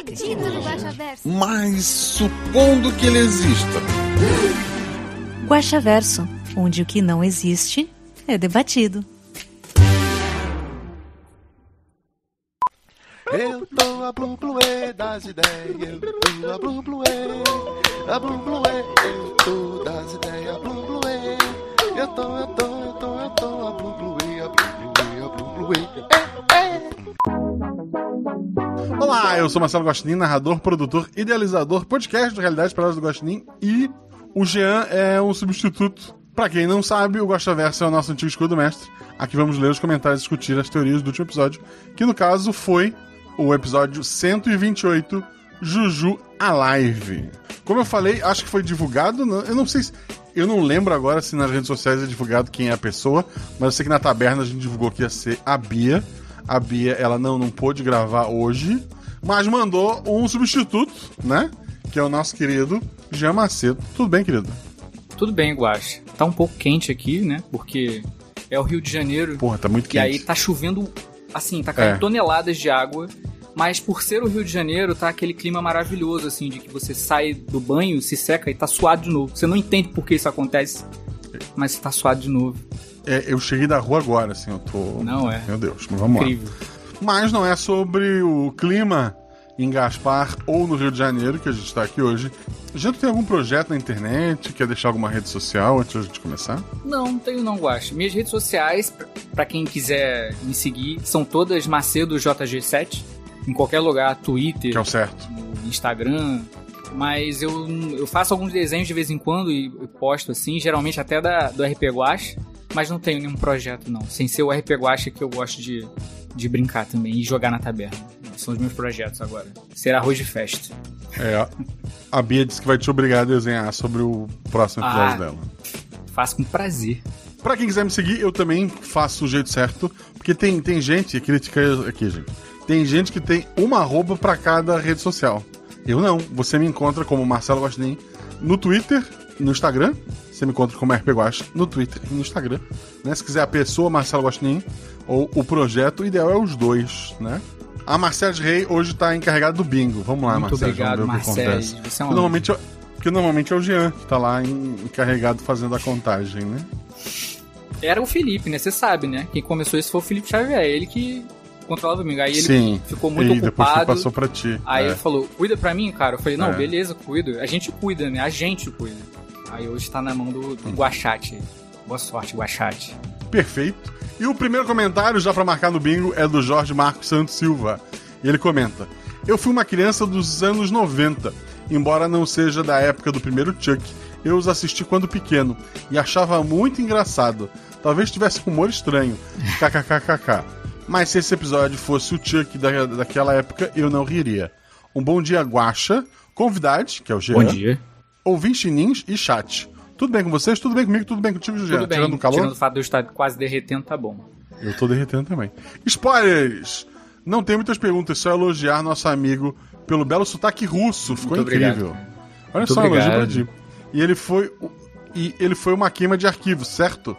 acredito no Guaxaverso. Mas supondo que ele exista. Guaxaverso, onde o que não existe é debatido. Eu tô a blum bluê das ideias, eu tô a blum bluê, a blum bluê, eu tô das ideias, a blum bluê, eu tô, eu tô, eu tô, eu tô a blum bluê, a blum bluê, a blum bluê, Olá, eu sou Marcelo Gostin, narrador, produtor, idealizador, podcast do Realidade Palavras do Gostin e o Jean é um substituto. Pra quem não sabe, o Gostaverso é o nosso antigo escudo mestre. Aqui vamos ler os comentários e discutir as teorias do último episódio, que no caso foi o episódio 128, Juju Alive. Como eu falei, acho que foi divulgado, não- eu não sei se... Eu não lembro agora se nas redes sociais é divulgado quem é a pessoa, mas eu sei que na taberna a gente divulgou que ia ser a Bia. A Bia, ela não, não pôde gravar hoje, mas mandou um substituto, né? Que é o nosso querido Jean Macedo. Tudo bem, querido? Tudo bem, Guaxa. Tá um pouco quente aqui, né? Porque é o Rio de Janeiro. Porra, tá muito E quente. aí tá chovendo, assim, tá caindo É. toneladas de água. Mas por ser o Rio de Janeiro, tá aquele clima maravilhoso, assim, de que você sai do banho, se seca e tá suado de novo. Você não entende por que isso acontece, mas você tá suado de novo. É, eu cheguei da rua agora, assim, eu tô. Não é. Meu Deus, mas vamos Incrível. lá. Mas não é sobre o clima em Gaspar ou no Rio de Janeiro que a gente tá aqui hoje. Já tem algum projeto na internet? Quer deixar alguma rede social antes de começar? Não, não tenho não, Guaxa. Minhas redes sociais, pra- pra quem quiser me seguir, são todas Macedo JG7. Em qualquer lugar, Twitter, Que é o certo. Instagram. Mas eu, eu faço alguns desenhos de vez em quando e posto assim, geralmente até da, do RP Guache, mas não tenho nenhum projeto não. Sem ser o RP Guache que eu gosto de, de brincar também e jogar na taberna. São os meus projetos agora. Ser arroz de festa. É, a Bia disse que vai te obrigar a desenhar sobre o próximo episódio Ah. dela. Faço com prazer. Pra quem quiser me seguir, eu também faço o jeito certo, porque tem, tem gente, crítica aqui, gente. Tem gente que tem uma arroba pra cada rede social. Eu não. Você me encontra como Marcelo Guaxinim no Twitter, no Instagram. Você me encontra como RP Guax no Twitter e no Instagram. Né? Se quiser a pessoa Marcelo Guaxinim ou o projeto, o ideal é os dois, né? A Marcelo Rei hoje tá encarregada do bingo. Vamos lá, Muito Marcelo. obrigado, vamos ver o que Marcelo. acontece. Você é um normalmente, porque normalmente é o Jean que tá lá encarregado fazendo a contagem, né? Era o Felipe, né? Você sabe, né? Quem começou isso foi o Felipe Xavier. Ele que controlava o domingo. Aí ele Sim. ficou muito e depois ocupado. passou pra ti. Aí É. ele falou, cuida pra mim, cara. Eu falei, não, É. beleza, cuido. A gente cuida, né? A gente cuida. Aí hoje tá na mão do, do Guachate. Boa sorte, Guachate. Perfeito. E o primeiro comentário, já pra marcar no bingo, é do Jorge Marcos Santos Silva. E ele comenta: Eu fui uma criança dos anos 90. Embora não seja da época do primeiro Chuck, eu os assisti quando pequeno e achava muito engraçado. Talvez tivesse um humor estranho. KKKKK. Mas se esse episódio fosse o Chuck da, daquela época, eu não riria. Um bom dia, Guaxa, convidade, que é o Jean, Bom dia. ouvintinins e chat. Tudo bem com vocês? Tudo bem comigo? Tudo bem contigo, Jean? Tudo bem. Tirando o calor? Tirando o fato de eu estar quase derretendo, tá bom. Eu tô derretendo também. Spoilers! Não tem muitas perguntas, só elogiar nosso amigo pelo belo sotaque russo. Ficou Muito incrível. obrigado. Olha Muito só, elogio pra ti. E ele foi. E ele foi uma queima de arquivo, certo?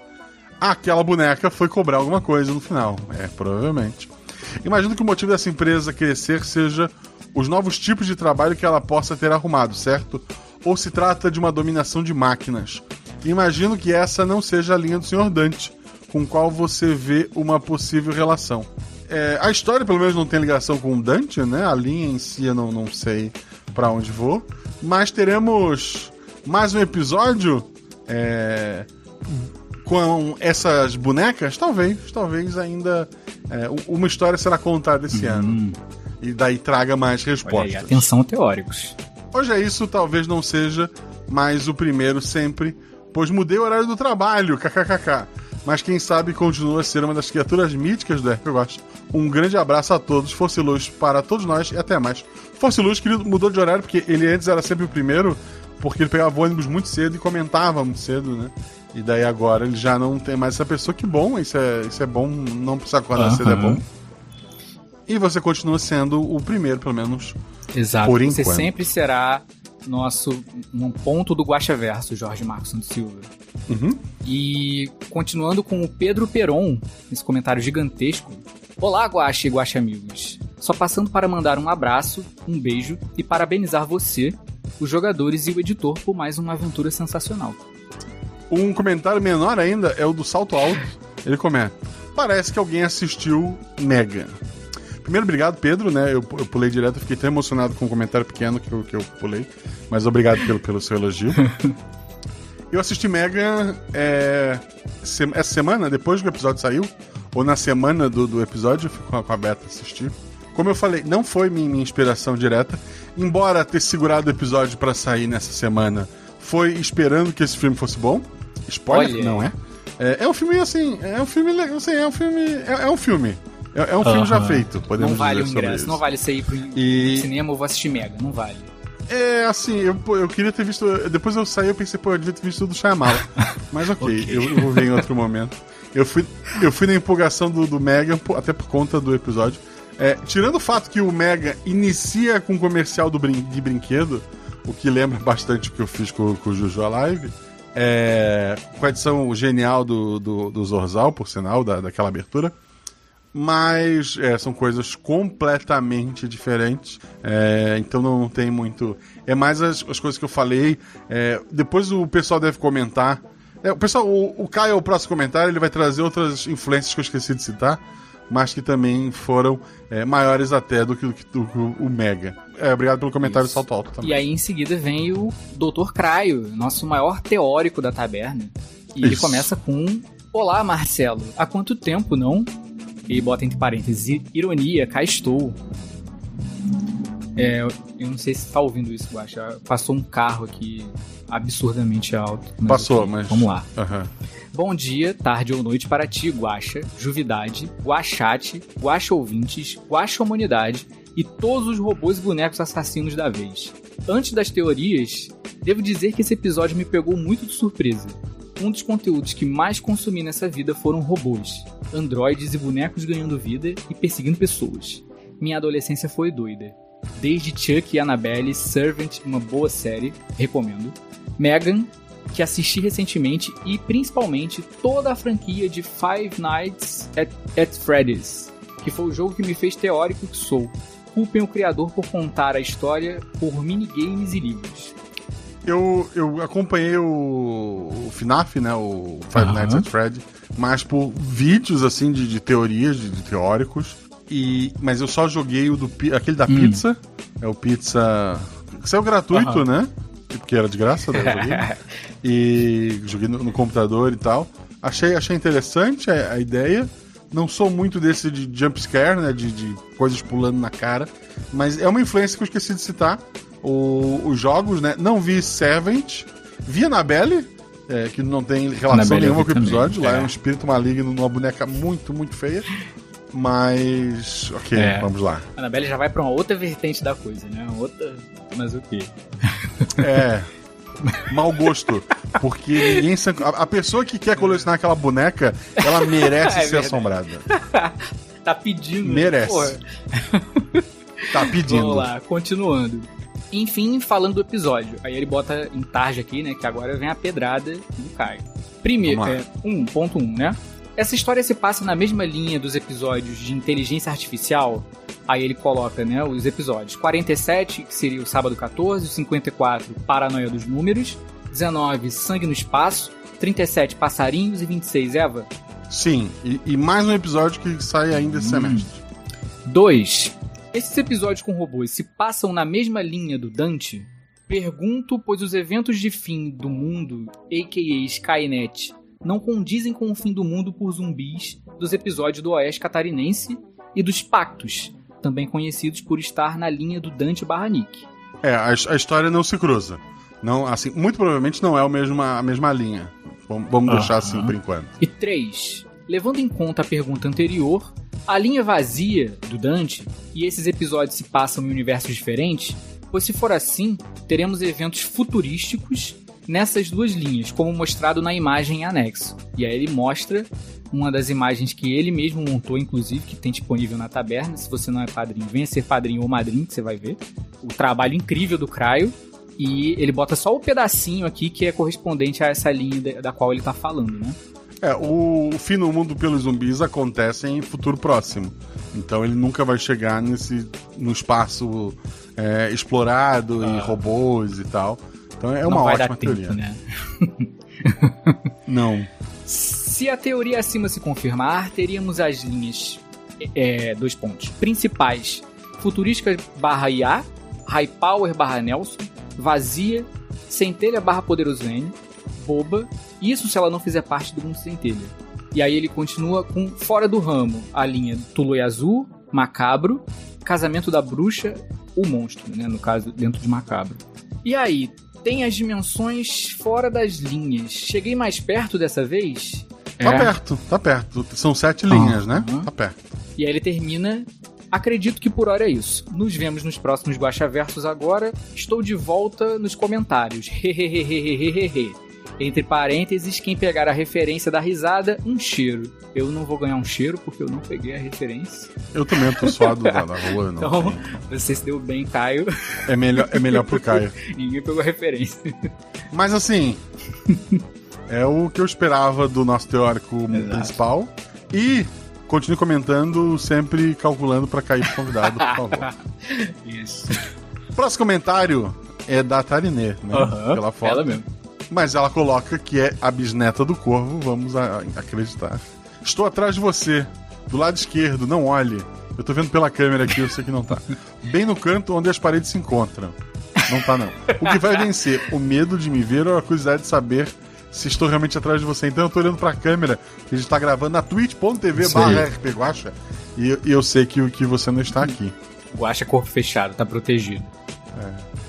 Aquela boneca foi cobrar alguma coisa no final. É, provavelmente. Imagino que o motivo dessa empresa crescer seja os novos tipos de trabalho que ela possa ter arrumado, certo? Ou se trata de uma dominação de máquinas. Imagino que essa não seja a linha do Sr. Dante, com qual você vê uma possível relação. É, a história, pelo menos, não tem ligação com o Dante, né? A linha em si eu não, não sei pra onde vou. Mas teremos mais um episódio é, com essas bonecas? Talvez, talvez ainda é, uma história será contada esse ano. E daí traga mais Olha aí, respostas. atenção teóricos. Hoje é isso, talvez não seja mais o primeiro sempre, pois mudei o horário do trabalho, kkkk. mas quem sabe continua a ser uma das criaturas míticas do RPG. Um grande abraço a todos, Força e Luz para todos nós e até mais. Força e Luz, querido, mudou de horário porque ele antes era sempre o primeiro, porque ele pegava ônibus muito cedo e comentava muito cedo, né? E daí agora ele já não tem mais essa pessoa. Que bom, isso é, isso é bom, não precisar acordar Aham. cedo é bom. E você continua sendo o primeiro, pelo menos. Exato. Por Você enquanto. sempre será nosso um ponto do Guaxa Verso, Jorge Marcos Santos Silva. Uhum. E continuando com o Pedro Peron, esse comentário gigantesco. Olá, Guaxa e Guaxa amigos. Só passando para mandar um abraço, um beijo e parabenizar você, os jogadores e o editor por mais uma aventura sensacional. Um comentário menor ainda é o do Salto Alto. Ele comenta: Parece que alguém assistiu Mega. Primeiro, obrigado, Pedro, né? Eu, eu pulei direto, fiquei tão emocionado com o comentário pequeno que eu, que eu pulei. Mas obrigado pelo, pelo seu elogio. eu assisti Mega é, se- essa semana, depois que o episódio saiu, ou na semana do, do episódio, eu fui com a, Beta assistir. Como eu falei, não foi minha, minha inspiração direta, embora ter segurado o episódio pra sair nessa semana, foi esperando que esse filme fosse bom. Spoiler, Olha. não é? é? É um filme assim, é um filme legal, assim, é um filme, é, é um filme. É, é um filme já feito, podemos Não vale o dizer sobre ingresso, isso. não vale você ir pro E- cinema ou vou assistir Mega, não vale. É, assim, eu, eu queria ter visto. Depois eu saí, eu pensei, pô, eu devia ter visto do Shyamala. Mas ok, Eu, eu vou ver em outro momento. Eu fui, eu fui na empolgação do, do Mega, até por conta do episódio. É, tirando o fato que o Mega inicia com um comercial do brin de brinquedo, o que lembra bastante o que eu fiz com, com o Juju Live. É, com a edição genial do, do, do Zorzal, por sinal, da, daquela abertura mas é, são coisas completamente diferentes. É, então não tem muito. É mais as, as coisas que eu falei. É, depois o pessoal deve comentar. É, o pessoal, o, o Caio, o próximo comentário, ele vai trazer outras influências que eu esqueci de citar, mas que também foram é, maiores até do que, do que- do que o Mega. É, obrigado pelo comentário do Salto Alto também. E aí em seguida vem o Dr. Craio, nosso maior teórico da taberna. E ele Isso. começa com: Olá, Marcelo, há quanto tempo não? E bota entre parênteses: "I- Ironia, cá estou. É, eu não sei se você tá ouvindo isso, Guaxa. Passou um carro aqui absurdamente alto. mas Passou, ok, mas. Vamos lá. Aham. Bom dia, tarde ou noite para ti, Guaxa, Juvidade, Guaxate, Guaxa Ouvintes, Guaxa Humanidade e todos os robôs e bonecos assassinos da vez. Antes das teorias, devo dizer que esse episódio me pegou muito de surpresa. Um dos conteúdos que mais consumi nessa vida foram robôs, androides e bonecos ganhando vida e perseguindo pessoas. Minha adolescência foi doida. Desde Chuck e Annabelle, Servant, uma boa série, recomendo. Megan, que assisti recentemente, e principalmente toda a franquia de Five Nights at, at Freddy's, que foi o jogo que me fez teórico que sou. Culpem o criador por contar a história por minigames e livros. Eu, eu acompanhei o, o FNAF, né? O Five Aham. Nights at Fred, mas por vídeos assim de, de teorias, de, de teóricos. E, mas eu só joguei o do aquele da Hum. pizza. É o pizza. Que saiu gratuito, Aham. né? Porque era de graça, né? e joguei no, no computador e tal. Achei, achei interessante a, a ideia. Não sou muito desse de jumpscare, né? De, de coisas pulando na cara. Mas é uma influência que eu esqueci de citar. O- os jogos, né? Não vi Servant. Vi Annabelle, é, que não tem relação Annabelle nenhuma com o episódio. também, Lá é é. um espírito maligno numa boneca muito, muito feia. Mas. Ok, É. vamos lá. A Annabelle já vai pra uma outra vertente da coisa, né? Uma Outra. Mas o quê? É. Mau gosto. Porque ninguém. A, pessoa que quer colecionar aquela boneca, ela merece É ser verdade. assombrada. Tá pedindo. né? Merece. Tá pedindo. Vamos lá, continuando. Enfim, falando do episódio. Aí ele bota em tarja aqui, né? Que agora vem a pedrada do Caio. Primeiro, é, 1.1, né? Essa história se passa na mesma linha dos episódios de inteligência artificial. Aí ele coloca, né, os episódios. 47, que seria o sábado 14, 54, Paranoia dos Números, 19, Sangue no Espaço, 37, Passarinhos e 26, Eva. Sim, e, e mais um episódio que sai ainda esse Hum. semestre. 2. Esses episódios com robôs se passam na mesma linha do Dante? Pergunto, pois os eventos de fim do mundo, a.k.a. Skynet, não condizem com o fim do mundo por zumbis dos episódios do Oeste Catarinense e dos Pactos, também conhecidos por estar na linha do Dante barra Nick. É, a, a história não se cruza. Não, assim, muito provavelmente não é o mesma, a mesma linha. Vamos, vamos deixar assim por enquanto. E 3. Levando em conta a pergunta anterior, a linha vazia do Dante e esses episódios se passam em universos diferentes, pois se for assim, teremos eventos futurísticos nessas duas linhas, como mostrado na imagem em anexo. E aí ele mostra uma das imagens que ele mesmo montou, inclusive, que tem disponível na taberna. Se você não é padrinho, venha ser padrinho ou madrinho, que você vai ver. O trabalho incrível do Craio. E ele bota só o pedacinho aqui que é correspondente a essa linha da- qual ele tá falando, né? É, o, fim no mundo pelos zumbis acontece em futuro próximo. Então ele nunca vai chegar nesse no espaço é, explorado e robôs e tal. Então é uma. Não vai ótima dar tempo, teoria. né? Não. Se a teoria acima se confirmar, teríamos as linhas, é, dois pontos, principais, futurística barra IA, High Power barra Nelson, Vazia, Centelha barra Poderoso N, Boba, isso se ela não fizer parte do mundo Centelha. E aí ele continua com Fora do Ramo, a linha Tulu e Azul, Macabro, Casamento da Bruxa, o Monstro, né, no caso, dentro de Macabro. E aí, tem as dimensões fora das linhas. Cheguei mais perto dessa vez? Tá É. perto, tá perto. São sete linhas, né? Tá perto. E aí ele termina. Acredito que por hora é isso. Nos vemos nos próximos Guaxa Versos agora. Estou de volta nos comentários. Hehehehehehehe. Entre parênteses, quem pegar a referência da risada, um cheiro. Eu não vou ganhar um cheiro porque eu não peguei a referência. Eu também tô suado da, da rua, não. Então, você se deu bem, Caio. É melhor, é melhor pro Caio. Ninguém pegou a referência. Mas assim, é o que eu esperava do nosso teórico principal. E continue comentando, sempre calculando pra cair pro convidado, por favor. Isso. Próximo comentário é da Tarinê, né? Pela foto. ela mesmo. Mas ela coloca que é a bisneta do corvo, vamos a- acreditar. Estou atrás de você, do lado esquerdo, não olhe. Eu tô vendo pela câmera aqui, eu sei que não tá. Bem no canto onde as paredes se encontram. Não tá, não. O que vai vencer? O medo de me ver ou a curiosidade de saber se estou realmente atrás de você? Então eu tô olhando pra câmera, que a gente tá gravando na twitch.tv barra rpguacha, e eu- e eu sei que, que você não está aqui. Guacha corpo fechado, tá protegido.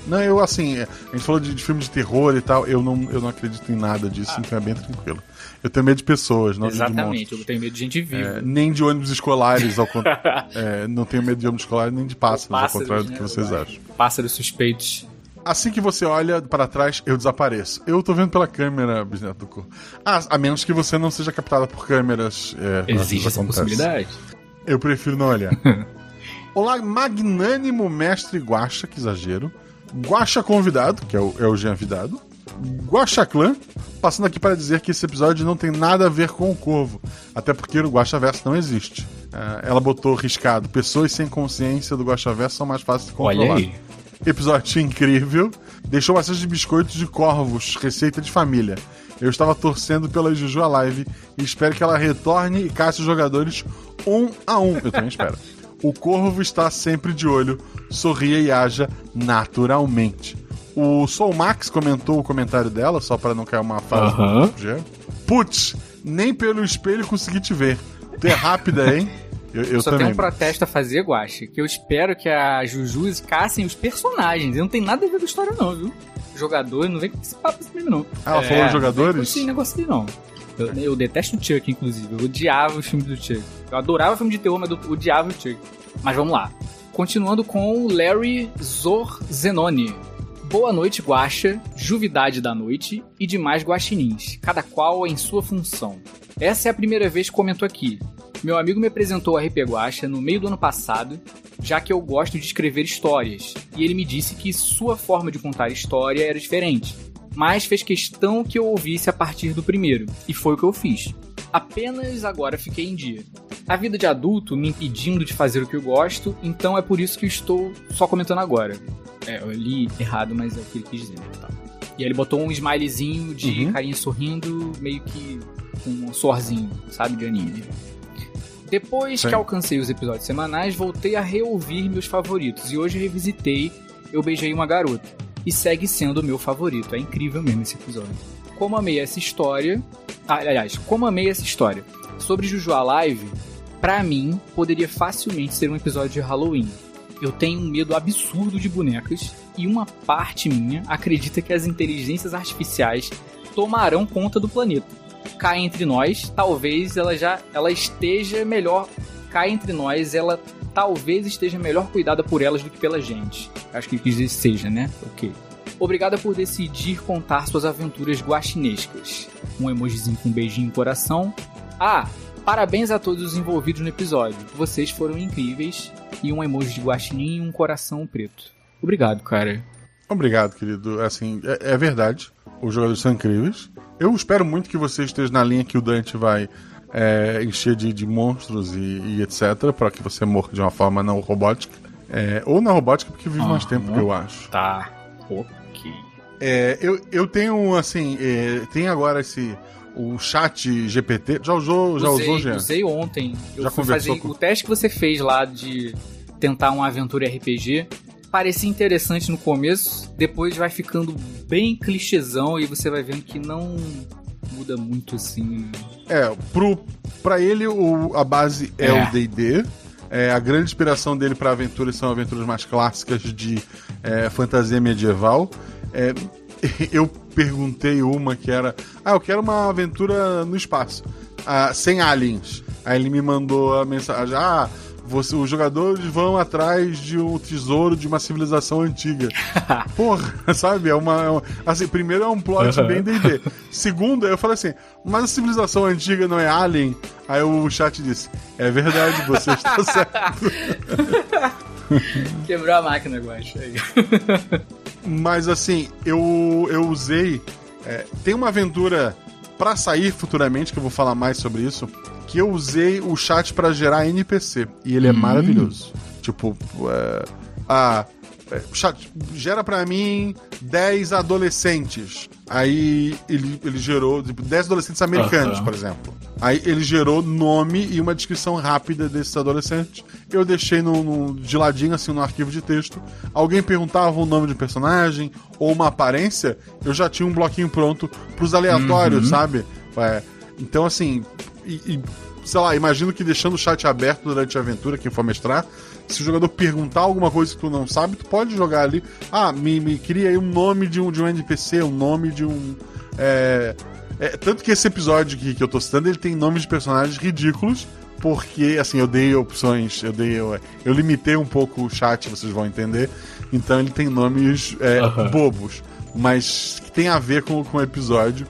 Não, eu assim, a gente falou de, de filme de terror e tal, eu não, eu não acredito em nada disso, então é bem tranquilo. Eu tenho medo de pessoas, não de Exatamente, monstros. eu tenho medo de gente viva. É, nem de ônibus escolares, ao contrário. É, não tenho medo de ônibus escolares, nem de pássaros, ao Pássaros, contrário do né, que vocês vai. acham. Pássaros suspeitos. Assim que você olha para trás, eu desapareço. Eu tô vendo pela câmera, bisneto do corpo. Ah, a menos que você não seja captada por câmeras. É, Existe essa possibilidade? Eu prefiro não olhar. Olá, magnânimo mestre Guaxa, que exagero. Guaxa convidado, que é o, é o Jean Vidado. Guaxa Clã, passando aqui para dizer que esse episódio não tem nada a ver com o Corvo, até porque o Guaxa Verso não existe. Ah, ela botou riscado: pessoas sem consciência do Guaxa Verso são mais fáceis de controlar. Olha aí. Episódio incrível. Deixou bastante de biscoitos de corvos, receita de família. Eu estava torcendo pela Juju Live e espero que ela retorne e casse os jogadores um a um. Eu também espero. O corvo está sempre de olho, sorria e haja naturalmente. O Soul Max comentou o comentário dela, só para não cair uma do Jean. Putz, nem pelo espelho consegui te ver. Tu é rápida, hein? Eu, eu Só também. tem um protesto a fazer, Guache, que eu espero que a Juju caçem os personagens. E não tem nada a ver com a história, não, viu? Jogador, não vem com esse papo mesmo, não. Ah, ela falou não jogadores? com Esse negócio aí, não. Eu, eu detesto o Chuck, inclusive. Eu odiava os filmes do Chuck. Eu adorava filme de terror, mas eu odiava o Chuck. Mas vamos lá. Continuando com Larry Zorzenoni. Boa noite, Guaxa, Juvidade da Noite e demais guaxinins, cada qual em sua função. Essa é a primeira vez que comento aqui. Meu amigo me apresentou a RP Guaxa no meio do ano passado, já que eu gosto de escrever histórias, e ele me disse que sua forma de contar história era diferente, mas fez questão que eu ouvisse a partir do primeiro, e foi o que eu fiz. Apenas agora fiquei em dia. A vida de adulto me impedindo de fazer o que eu gosto, então é por isso que eu estou só comentando agora. É, eu li errado, mas é o que ele quis dizer. tá. E aí ele botou um smilezinho de Uhum. carinha sorrindo, meio que com um sorzinho, sabe, de anime. Depois Sim. que alcancei os episódios semanais, voltei a reouvir meus favoritos. E hoje revisitei Eu Beijei Uma Garota. E segue sendo o meu favorito. É incrível mesmo esse episódio. Como amei essa história. Ah, aliás, como amei essa história. Sobre Juju Live, pra mim, poderia facilmente ser um episódio de Halloween. Eu tenho um medo absurdo de bonecas e uma parte minha acredita que as inteligências artificiais tomarão conta do planeta. Cá entre nós, talvez ela já ela esteja melhor. Cá entre nós, ela talvez esteja melhor cuidada por elas do que pela gente. Acho que quis dizer seja, né? Ok. Obrigada por decidir contar suas aventuras guaxinescas. Um emojizinho com um beijinho no coração. Ah, parabéns a todos os envolvidos no episódio. Vocês foram incríveis. E um emoji de guaxinim e um coração preto. Obrigado, cara. Obrigado, querido. Assim, é, é verdade. Os jogadores são incríveis. Eu espero muito que você esteja na linha que o Dante vai é, encher de, de monstros e, e etc. para que você morra de uma forma não robótica. É, ou na robótica, porque vive mais Aham. tempo que eu acho. Tá. Ok. É, eu, eu tenho, assim, é, tem agora esse. O chat GPT. Já usou, já usei, usou, Jean? usei ontem. Eu Já fui conversou fazer com- o teste que você fez lá de tentar uma aventura RPG. Parecia interessante no começo, depois vai ficando bem clichêzão e você vai vendo que não muda muito assim. É, pro, pra ele o, a base é, É. o D&D. É, a grande inspiração dele para aventuras são aventuras mais clássicas de é, fantasia medieval. É, eu perguntei uma que era, ah, eu quero uma aventura no espaço, ah, sem aliens. Aí ele me mandou a mensagem, ah, você, os jogadores vão atrás de um tesouro de uma civilização antiga. Porra, sabe? É uma, é uma- Assim, primeiro é um plot Aham. bem D&D. Segundo, eu falei assim, mas a civilização antiga não é alien? Aí o chat disse, é verdade, você está certo. Quebrou a máquina. Aí. Mas assim, eu, eu usei. é, tem uma aventura pra sair futuramente, que eu vou falar mais sobre isso. Que eu usei o chat pra gerar NPC. E ele é Hum. maravilhoso. Tipo, é, a. é, Chat, gera pra mim 10 adolescentes. Aí ele, ele gerou tipo, 10 adolescentes americanos, por exemplo. Aí ele gerou nome e uma descrição rápida desses adolescentes. Eu deixei no, no- de ladinho, assim, no arquivo de texto. Alguém perguntava o nome de personagem ou uma aparência, eu já tinha um bloquinho pronto pros aleatórios, Uhum. sabe? É, então, assim, e, e, sei lá, imagino que deixando o chat aberto durante a aventura, quem for mestrar, se o jogador perguntar alguma coisa que tu não sabe, tu pode jogar ali. Ah, me, me cria aí um nome de um, de um NPC, um nome de um. É, é, tanto que esse episódio que, que eu tô citando, ele tem nomes de personagens ridículos. Porque, assim, eu dei opções, eu dei. Eu, eu limitei um pouco o chat, vocês vão entender. Então ele tem nomes é, bobos, mas que tem a ver com, com o episódio.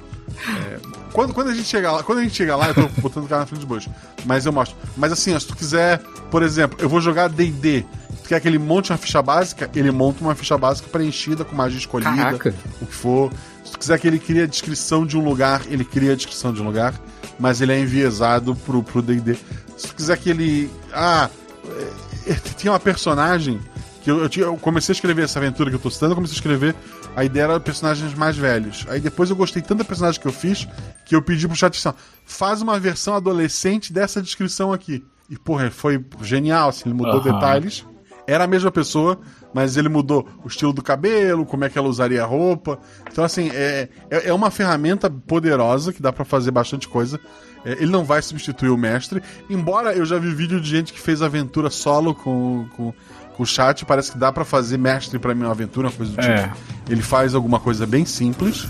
É, quando, quando a gente chegar lá, quando a gente chegar lá, eu tô botando o cara na frente do bush. Mas eu mostro. Mas assim, ó, se tu quiser, por exemplo, eu vou jogar DD. Tu quer que ele monte uma ficha básica? Ele monta uma ficha básica preenchida com magia escolhida, Caraca. o que for. Se tu quiser que ele crie a descrição de um lugar, ele cria a descrição de um lugar, mas ele é enviesado pro pro DD. Se tu quiser que ele. Ah, é, tinha uma personagem que eu, eu, tinha- eu comecei a escrever essa aventura que eu tô citando, eu comecei a escrever. A ideia era personagens mais velhos. Aí depois eu gostei tanto da personagem que eu fiz que eu pedi pro chat assim, ó, faz uma versão adolescente dessa descrição aqui. E, porra, foi genial, assim, ele mudou Aham. detalhes. Era a mesma pessoa, mas ele mudou o estilo do cabelo, como é que ela usaria a roupa. Então, assim, é, é é uma ferramenta poderosa que dá pra fazer bastante coisa. É, ele não vai substituir o mestre. Embora eu já vi vídeo de gente que fez aventura solo com, com o chat, parece que dá pra fazer mestre pra mim uma aventura, uma coisa do É. tipo. Ele faz alguma coisa bem simples,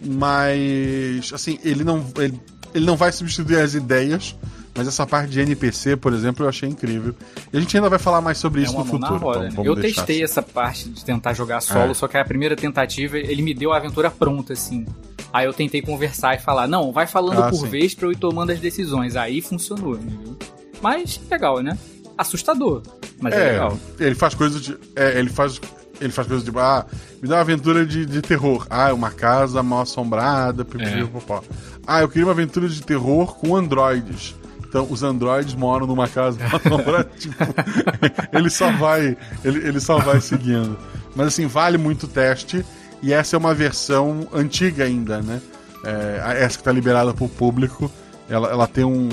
mas assim, ele não, ele, ele não vai substituir as ideias. Mas essa parte de NPC, por exemplo, eu achei incrível. E a gente ainda vai falar mais sobre isso é uma no futuro. roda, então né? Eu testei assim. essa parte de tentar jogar solo, É. só que a primeira tentativa ele me deu a aventura pronta, assim. Aí eu tentei conversar e falar, não, vai falando Ah, por sim. vez pra eu ir tomando as decisões. Aí funcionou, entendeu? Mas legal, né? Assustador, mas é, É, legal. ele faz coisas de. É, ele faz. Ele faz coisas de. Ah, me dá uma aventura de, de terror. Ah, uma casa mal assombrada. É. Ah, eu queria uma aventura de terror com androides. Então, os androides moram numa casa mal assombrada. tipo, ele só vai. Ele, ele só vai seguindo. Mas assim, vale muito o teste. E essa é uma versão antiga ainda, né? É, essa que tá liberada pro público. Ela, ela tem um.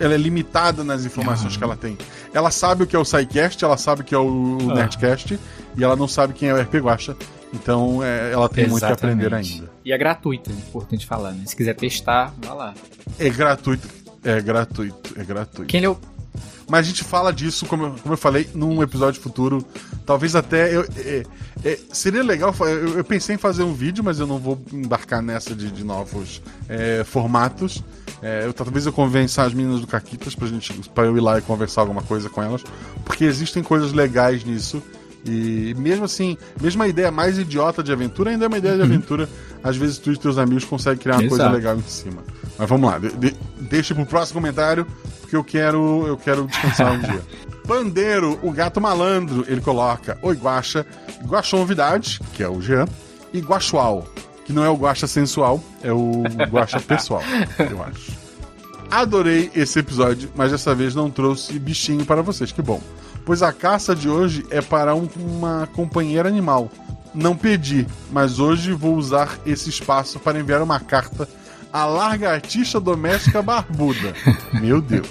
Ela é limitada nas informações que ela tem. Ela sabe o que é o SciCast, ela sabe o que é o Ah. Nerdcast, e ela não sabe quem é o RP Guacha. Então é, ela tem muito que aprender Exatamente. ainda. E é gratuita, é importante falar, né? Se quiser testar, vai lá. É gratuito. É gratuito. É gratuito. Quem leu Mas a gente fala disso, como eu, como eu falei, num episódio futuro. Talvez até. Eu, é, é, seria legal. Eu, eu, pensei em fazer um vídeo, mas eu não vou embarcar nessa de, de novos é, formatos. É, eu, talvez eu convença as meninas do Caquitas pra, gente, pra eu ir lá e conversar alguma coisa com elas. Porque existem coisas legais nisso. E mesmo assim, mesmo a ideia mais idiota de aventura ainda é uma ideia de aventura. Às vezes tu e teus amigos conseguem criar uma Exato. coisa legal em cima. Mas vamos lá, de, de, deixa pro próximo comentário, porque eu quero, eu quero descansar um dia. Pandeiro, o gato malandro, ele coloca Oi Guaxa, Guaxa Novidade, que é o Jean, e Guaxual, que não é o Guaxa sensual, é o Guaxa pessoal, eu acho. Adorei esse episódio, mas dessa vez não trouxe bichinho para vocês, que bom. Pois a caça de hoje é para um- uma companheira animal. Não pedi, mas hoje vou usar esse espaço para enviar uma carta à lagartixa doméstica barbuda. Meu Deus.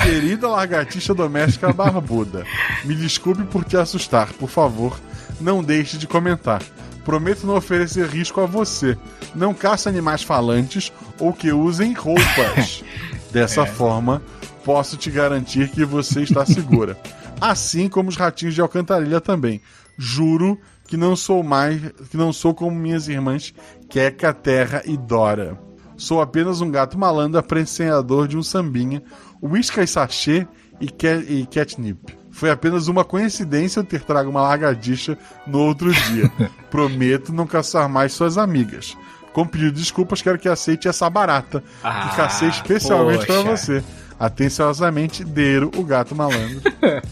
Querida lagartixa doméstica barbuda, me desculpe por te assustar, por favor, não deixe de comentar. Prometo não oferecer risco a você. Não caça animais falantes ou que usem roupas. Dessa forma, posso te garantir que você está segura. Assim como os ratinhos de alcantarilha também. Juro que não sou mais, que não sou como minhas irmãs Queca, Terra e Dora. Sou apenas um gato malandro apreciador de um sambinha, whisky sachê e, ca- e catnip. Foi apenas uma coincidência eu ter trago uma lagartixa no outro dia. Prometo não caçar mais suas amigas. Com pedido de desculpas, quero que aceite essa barata. Ah, que cacei especialmente para você. Atenciosamente, Deiro, o gato malandro.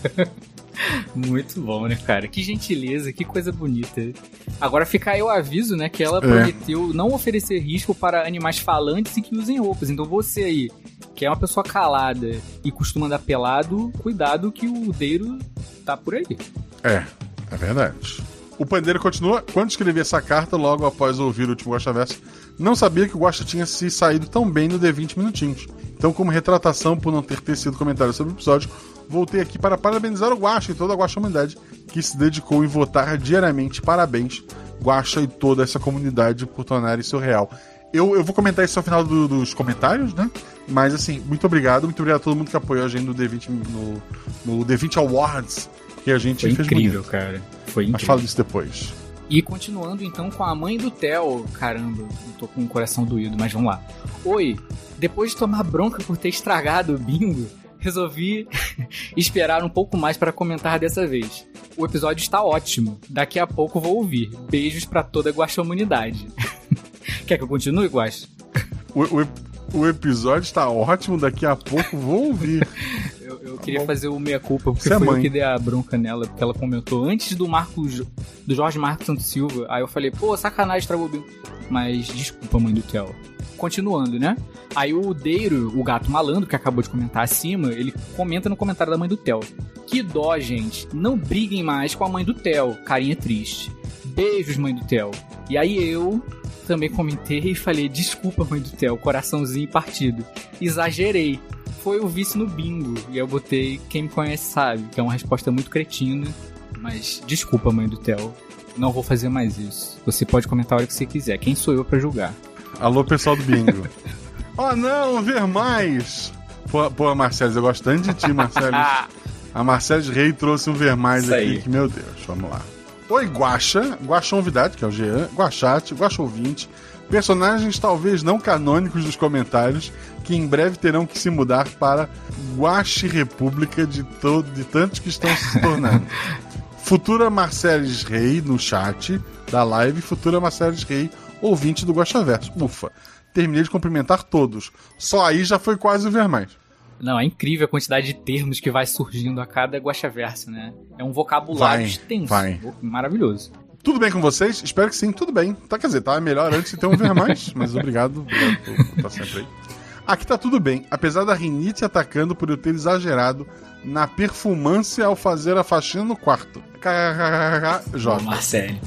Muito bom, né, cara? Que gentileza, que coisa bonita. Agora fica aí o aviso, né, que ela É. prometeu não oferecer risco para animais falantes e que usem roupas. Então você aí, que é uma pessoa calada e costuma andar pelado, cuidado que o deiro tá por aí. É, é verdade. O pandeiro continua. Quando escrevi essa carta, logo após ouvir o último Guaxa Verso, não sabia que o Guaxa tinha se saído tão bem no D20 Minutinhos. Então, como retratação por não ter tecido comentário sobre o episódio, voltei aqui para parabenizar o Guaxa e toda a Guaxa Humanidade que se dedicou em votar diariamente. Parabéns, Guaxa e toda essa comunidade por tornar isso real. Eu, eu vou comentar isso ao final do- dos comentários, né? Mas assim, muito obrigado, muito obrigado a todo mundo que apoiou a gente no D20 no, no D20 Awards que a gente Foi fez incrível, bonito. cara. Foi Mas incrível. fala disso depois. E continuando então com a mãe do Theo. Caramba, eu tô com o coração doído, mas vamos lá. Oi, depois de tomar bronca por ter estragado o bingo, resolvi esperar um pouco mais para comentar dessa vez. O episódio está ótimo. Daqui a pouco vou ouvir. Beijos pra toda a Guaxamunidade. Quer que eu continue, Guax? O, episódio está ótimo, daqui a pouco vou ouvir. Eu, eu queria fazer o meia-culpa, porque Você é foi eu mãe. que dei a bronca nela, porque ela comentou antes do Marcos, do Jorge Marcos Santos Silva. Aí eu falei, pô, sacanagem, estragou bingo. Mas desculpa, mãe do Theo. Continuando, né? Aí o Deiro, o gato malandro, que acabou de comentar acima, ele comenta no comentário da mãe do Theo. Que dó, gente. Não briguem mais com a mãe do Theo. Carinha triste. Beijos, mãe do Theo. E aí eu também comentei e falei, desculpa, mãe do Theo, coraçãozinho partido. Exagerei. Foi o vice no bingo. E eu botei, quem me conhece sabe, que é uma resposta muito cretina. Mas desculpa, mãe do Theo. Não vou fazer mais isso. Você pode comentar a hora que você quiser. Quem sou eu pra julgar? Alô, pessoal do bingo. oh, não, ver mais! Pô, pô Marcelo, eu gosto tanto de ti, Marcelo. A Marcelo Rei trouxe um ver mais Isso aqui, aí. que, meu Deus, vamos lá. Oi, Guaxa, Guaxa Novidade, que é o Jean, Guaxate, Guaxa Ouvinte, personagens talvez não canônicos dos comentários, que em breve terão que se mudar para Guache República de, to- de tantos que estão se tornando. Futura Marceles Rei no chat da live, futura Marceles Rei, ouvinte do Guaxaverso. Ufa, terminei de cumprimentar todos. Só aí já foi quase ver mais. Não, é incrível a quantidade de termos que vai surgindo a cada guaxaverso, né? É um vocabulário Vai, extenso. vai. Maravilhoso. Tudo bem com vocês? Espero que sim, tudo bem. Tá, quer dizer, tá melhor antes de ter um ver mais, mas obrigado, obrigado por por estar sempre aí. Aqui tá tudo bem, apesar da rinite atacando por eu ter exagerado na perfumância ao fazer a faxina no quarto. KKKKK, Jovem. Marcelo.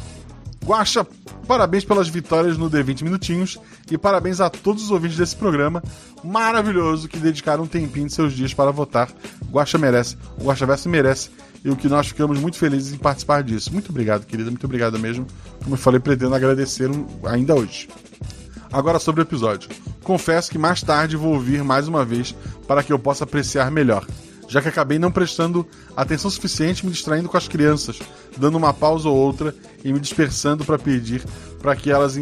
Guaxa, parabéns pelas vitórias no D20 Minutinhos e parabéns a todos os ouvintes desse programa maravilhoso que dedicaram um tempinho de seus dias para votar. Guaxa merece, o Guaxa Verso merece e o que nós ficamos muito felizes em participar disso. Muito obrigado, querida, muito obrigado mesmo. Como eu falei, pretendo agradecer ainda hoje. Agora sobre o episódio. Confesso que mais tarde vou ouvir mais uma vez para que eu possa apreciar melhor. Já que acabei não prestando atenção suficiente me distraindo com as crianças, dando uma pausa ou outra e me dispersando para pedir para que elas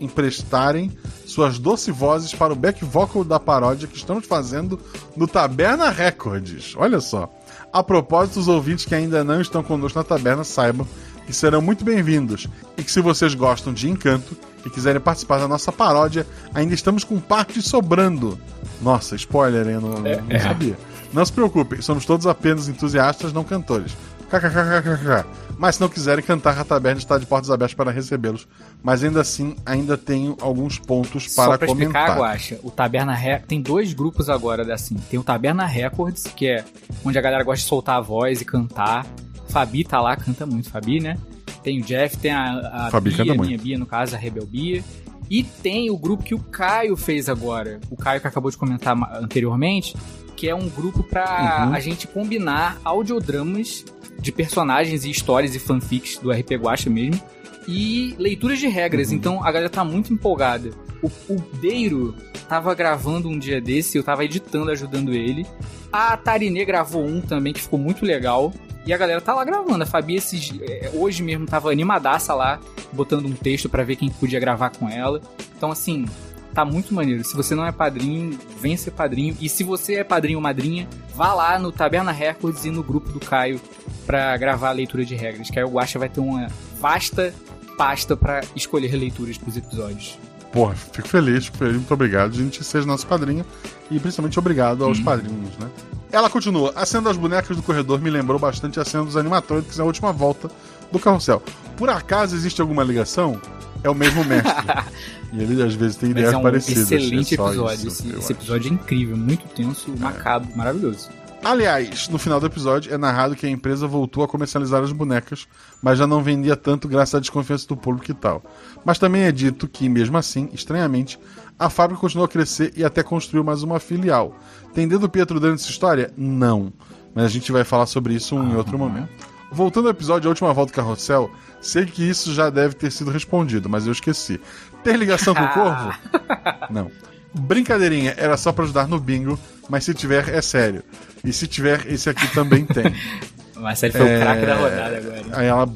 emprestarem suas doce vozes para o back vocal da paródia que estamos fazendo no Taberna Records. Olha só. A propósito, os ouvintes que ainda não estão conosco na taberna saibam que serão muito bem-vindos e que se vocês gostam de Encanto e quiserem participar da nossa paródia, ainda estamos com partes sobrando. Nossa, spoiler, hein? Eu não, É, não é. Não se preocupem, somos todos apenas entusiastas, não cantores. KKKKKK. Mas se não quiserem cantar, a taberna está de portas abertas para recebê-los. Mas ainda assim, ainda tenho alguns pontos para Só pra comentar. explicar, Guaxa, o Taberna Re... tem dois grupos agora assim. Tem o Taberna Records, que é onde a galera gosta de soltar a voz e cantar. Fabi tá lá, canta muito, Fabi, né? Tem o Jeff, tem a, a Fabi Bia, minha muito. Bia, no caso, a Rebel Bia. E tem o grupo que o Caio fez agora. O Caio que acabou de comentar anteriormente, que é um grupo pra Uhum. a gente combinar audiodramas de personagens e histórias e fanfics do RP Guacha mesmo. E leituras de regras, Uhum. então a galera tá muito empolgada. O, o Deiro tava gravando um dia desse, eu tava editando, ajudando ele. A Tarinê gravou um também que ficou muito legal. E a galera tá lá gravando. A Fabi esses, é, hoje mesmo tava animadaça lá, botando um texto pra ver quem podia gravar com ela. Então, assim, tá muito maneiro. Se você não é padrinho, vem ser padrinho. E se você é padrinho ou madrinha, vá lá no Taberna Records e no grupo do Caio pra gravar a leitura de regras. Que aí o Guaxa vai ter uma vasta pasta pra escolher leituras pros episódios. Porra, fico feliz, fico feliz, muito obrigado. A gente seja nosso padrinho e principalmente obrigado aos padrinhos, né? Ela continua. A cena das bonecas do corredor me lembrou bastante a cena dos animatrônicos na última volta do carrossel. Por acaso existe alguma ligação? É o mesmo mestre. e ele às vezes tem Mas ideias é um parecidas. excelente é só episódio. isso, esse esse episódio é incrível, muito tenso, macabro, maravilhoso. Aliás, no final do episódio é narrado que a empresa voltou a comercializar as bonecas, mas já não vendia tanto graças à desconfiança do público e tal. Mas também é dito que, mesmo assim, estranhamente, a fábrica continuou a crescer e até construiu mais uma filial. Tem dedo Pietro dentro dessa história? Não. Mas a gente vai falar sobre isso em outro momento. Voltando ao episódio A Última Volta do Carrossel, sei que isso já deve ter sido respondido, mas eu esqueci. Tem ligação com o Corvo? Não. Brincadeirinha, era só pra ajudar no bingo, mas se tiver, é sério. E se tiver, esse aqui também tem. Mas ele foi É, o craque da rodada agora. hein? Aí ela,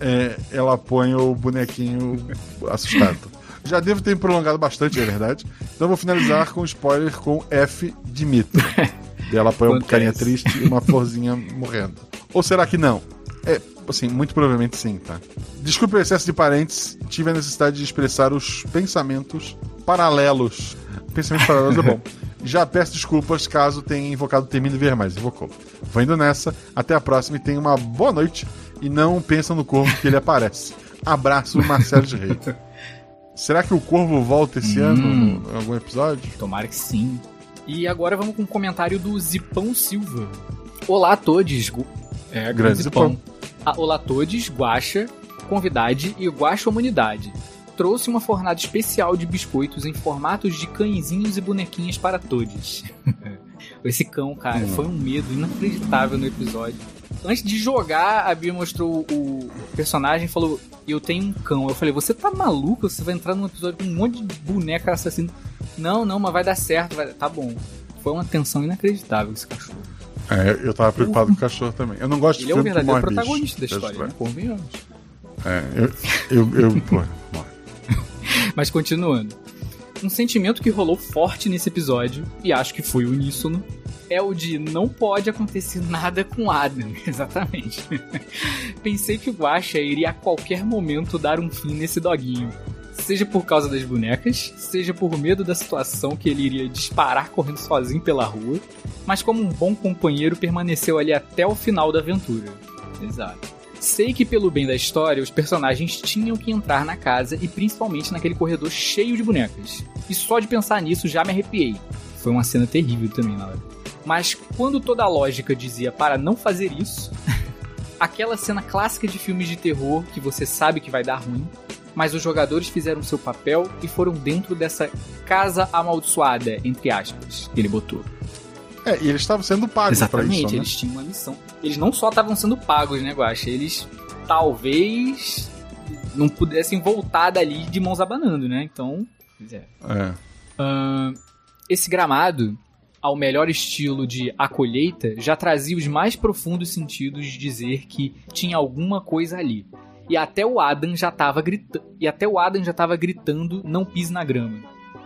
é, ela põe o bonequinho assustado. Já devo ter me prolongado bastante, é verdade. Então vou finalizar com spoiler com F de mito. Ela põe uma Acontece. carinha triste e uma florzinha morrendo. Ou será que não? É, assim, muito provavelmente sim, tá? Desculpe o excesso de parênteses, tive a necessidade de expressar os pensamentos paralelos. Pensamentos paralelos é bom. Já peço desculpas caso tenha invocado o termino de ver mais. Invocou. Vou indo nessa. Até a próxima e tenha uma boa noite. E não pensa no corvo que ele aparece. Abraço, Marcelo de Rei. Será que o corvo volta esse Hum. ano em algum episódio? Tomara que sim. E agora vamos com um comentário do Zipão Silva. Olá a todos. É, Grande Zipão. Ah, olá a todos, Guaxa, convidade e Guaxa Humanidade. Trouxe uma fornada especial de biscoitos em formatos de cãezinhos e bonequinhas para todos. Esse cão, cara, Hum. foi um medo inacreditável no episódio. Antes de jogar, a Bia mostrou o personagem e falou: Eu tenho um cão. Eu falei: Você tá maluco? Você vai entrar num episódio com um monte de boneca assassino? Não, não, mas vai dar certo. Vai... Tá bom. Foi uma tensão inacreditável esse cachorro. É, eu tava preocupado com o cachorro também. Eu não gosto Ele de é o verdadeiro protagonista bicho. da história, né? Convenhamos. É, eu, eu, eu pô. Mas continuando. Um sentimento que rolou forte nesse episódio, e acho que foi uníssono, é o de não pode acontecer nada com Adam. Exatamente. Pensei que o Guaxa iria a qualquer momento dar um fim nesse doguinho. Seja por causa das bonecas, seja por medo da situação que ele iria disparar correndo sozinho pela rua, mas como um bom companheiro permaneceu ali até o final da aventura. Exato. Sei que, pelo bem da história, os personagens tinham que entrar na casa e principalmente naquele corredor cheio de bonecas. E só de pensar nisso já me arrepiei. Foi uma cena terrível também na hora. Mas quando toda a lógica dizia para não fazer isso, aquela cena clássica de filmes de terror que você sabe que vai dar ruim, mas os jogadores fizeram seu papel e foram dentro dessa casa amaldiçoada, entre aspas, que ele botou. É, e eles estavam sendo pagos pra Exatamente, isso, né? eles tinham uma missão. Eles não só estavam sendo pagos, né, Guaxa? Eles talvez não pudessem voltar dali de mãos abanando, né? Então. Pois é. É. Ahn, esse gramado ao melhor estilo de A Colheita, já trazia os mais profundos sentidos de dizer que tinha alguma coisa ali. E até o Adam já estava gritando, e até o Adam já estava gritando não pise na grama.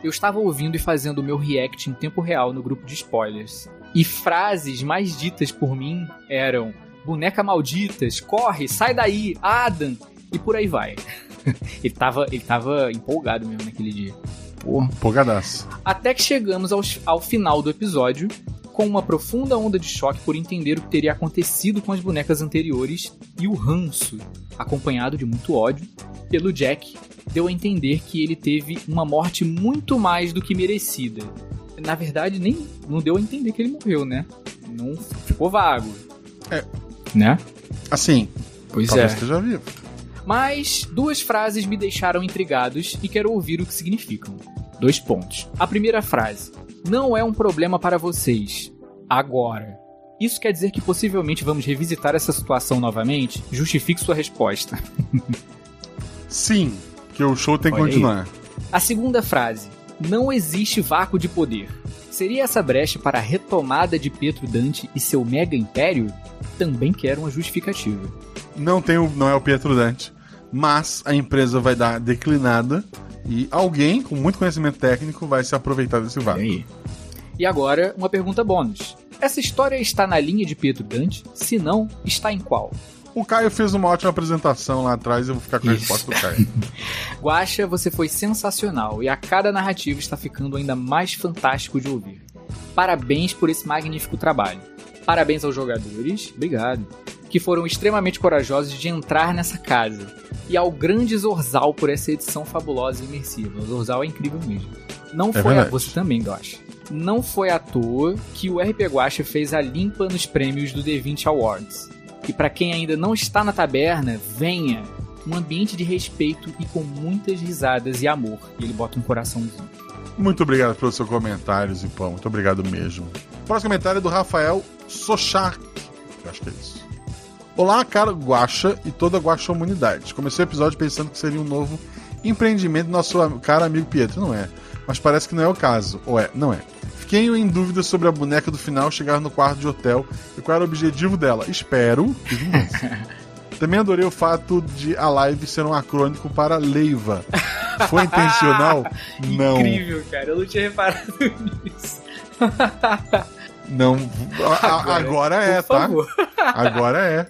Eu estava ouvindo e fazendo o meu react em tempo real no grupo de spoilers. E frases mais ditas por mim eram: boneca malditas, corre, sai daí, Adam, e por aí vai. ele, tava, ele tava empolgado mesmo naquele dia. Pô, empolgadaço. Até que chegamos ao, ao final do episódio com uma profunda onda de choque por entender o que teria acontecido com as bonecas anteriores e o ranço, acompanhado de muito ódio, pelo Jack, deu a entender que ele teve uma morte muito mais do que merecida. Na verdade, nem não deu a entender que ele morreu, né? Não ficou vago. É. Né? Assim, Pois é. esteja vivo. Mas duas frases me deixaram intrigados e quero ouvir o que significam. Dois pontos. A primeira frase: Não é um problema para vocês. Agora. Isso quer dizer que possivelmente vamos revisitar essa situação novamente? Justifique sua resposta. Sim, que o show tem que Olha aí. continuar. A segunda frase: Não existe vácuo de poder. Seria essa brecha para a retomada de Petro Dante e seu mega império? Também quero uma justificativa. Não, tem o, não é o Pietro Dante, mas a empresa vai dar declinada e alguém com muito conhecimento técnico vai se aproveitar desse vácuo. E agora, uma pergunta bônus. Essa história está na linha de Pedro Dante? Se não, está em qual? O Caio fez uma ótima apresentação lá atrás, eu vou ficar com a Isso. resposta do Caio. Guaxa, você foi sensacional e a cada narrativa está ficando ainda mais fantástico de ouvir. Parabéns por esse magnífico trabalho. Parabéns aos jogadores, obrigado, que foram extremamente corajosos de entrar nessa casa. E ao grande Zorzal por essa edição fabulosa e imersiva. O Zorzal é incrível mesmo. Não É foi a verdade. você também, Guaxa. Não foi à toa que o RP Guaxa fez a limpa nos prêmios do D20 Awards. E para quem ainda não está na taberna, venha! Um ambiente de respeito e com muitas risadas e amor. E ele bota um coraçãozinho. Muito obrigado pelos seus comentários, Ipão. Muito obrigado mesmo. Próximo comentário é do Rafael Sochak. Eu acho que é isso. Olá, cara Guaxa e toda a Guaxa Humanidade. Comecei o episódio pensando que seria um novo empreendimento do nosso caro amigo Pietro. Não é. Mas parece que não é o caso. Ou é? Não é. Fiquei em dúvida sobre a boneca do final chegar no quarto de hotel e qual era o objetivo dela. Espero que. Também adorei o fato de a live ser um acrônico para Leiva. Foi intencional? Não. Incrível, cara. Eu não tinha reparado nisso. Não. a- a- agora, é, tá? Agora é.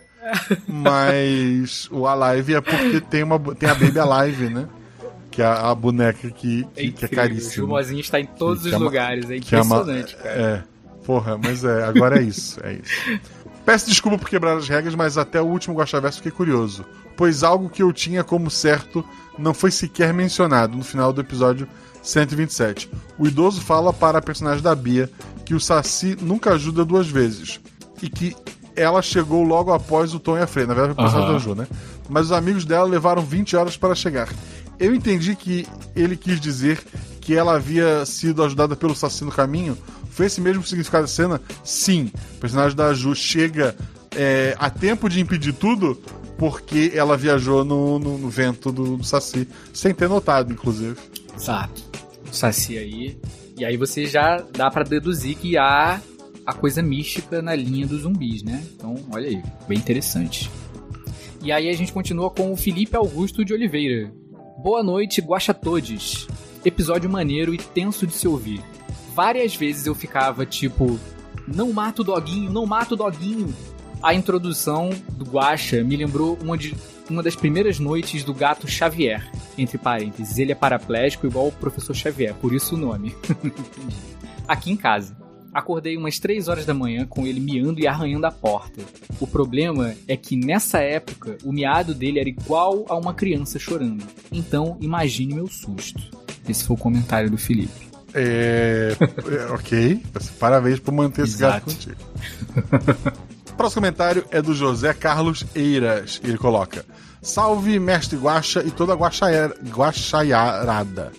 Mas o Alive é porque tem, uma, tem a Baby Alive, né? Que é a, boneca que, que, que é incrível. O caríssima. Gilmozinho está em todos Que os é lugares. É é impressionante, cara. É. Porra, mas é, agora é isso, é isso. Peço desculpa por quebrar as regras, mas até o último Guaxaverso fiquei curioso, pois algo que eu tinha como certo não foi sequer mencionado no final do episódio 127. O idoso fala para a personagem da Bia que o Saci nunca ajuda duas vezes e que ela chegou logo após o Tom e a Freya. Na verdade, foi o personagem Aham. da Ju, né? Mas os amigos dela levaram 20 horas para chegar. Eu entendi que ele quis dizer que ela havia sido ajudada pelo Saci no caminho. Foi esse mesmo significado da cena? Sim. O personagem da Ju chega é, a tempo de impedir tudo porque ela viajou no, no- no vento do, do Saci, sem ter notado, inclusive. Exato. O Saci aí. E aí você já dá pra deduzir que há a coisa mística na linha dos zumbis, né? Então, olha aí, bem interessante. E aí a gente continua com o Felipe Augusto de Oliveira. Boa noite, Guaxatodes. Episódio maneiro e tenso de se ouvir. Várias vezes eu ficava tipo, não mata o doguinho, não mata o doguinho. A introdução do Guaxa me lembrou uma, de, uma das primeiras noites do gato Xavier. Entre parênteses, ele é paraplégico igual o professor Xavier, por isso o nome. Aqui em casa. Acordei umas 3 horas da manhã com ele miando e arranhando a porta. O problema é que nessa época o miado dele era igual a uma criança chorando. Então imagine meu susto. Esse foi o comentário do Felipe. É. é, ok. Parabéns por manter esse gato contigo. Próximo comentário é do José Carlos Eiras. Ele coloca: Salve, mestre Guaxa e toda a guaxaiarada.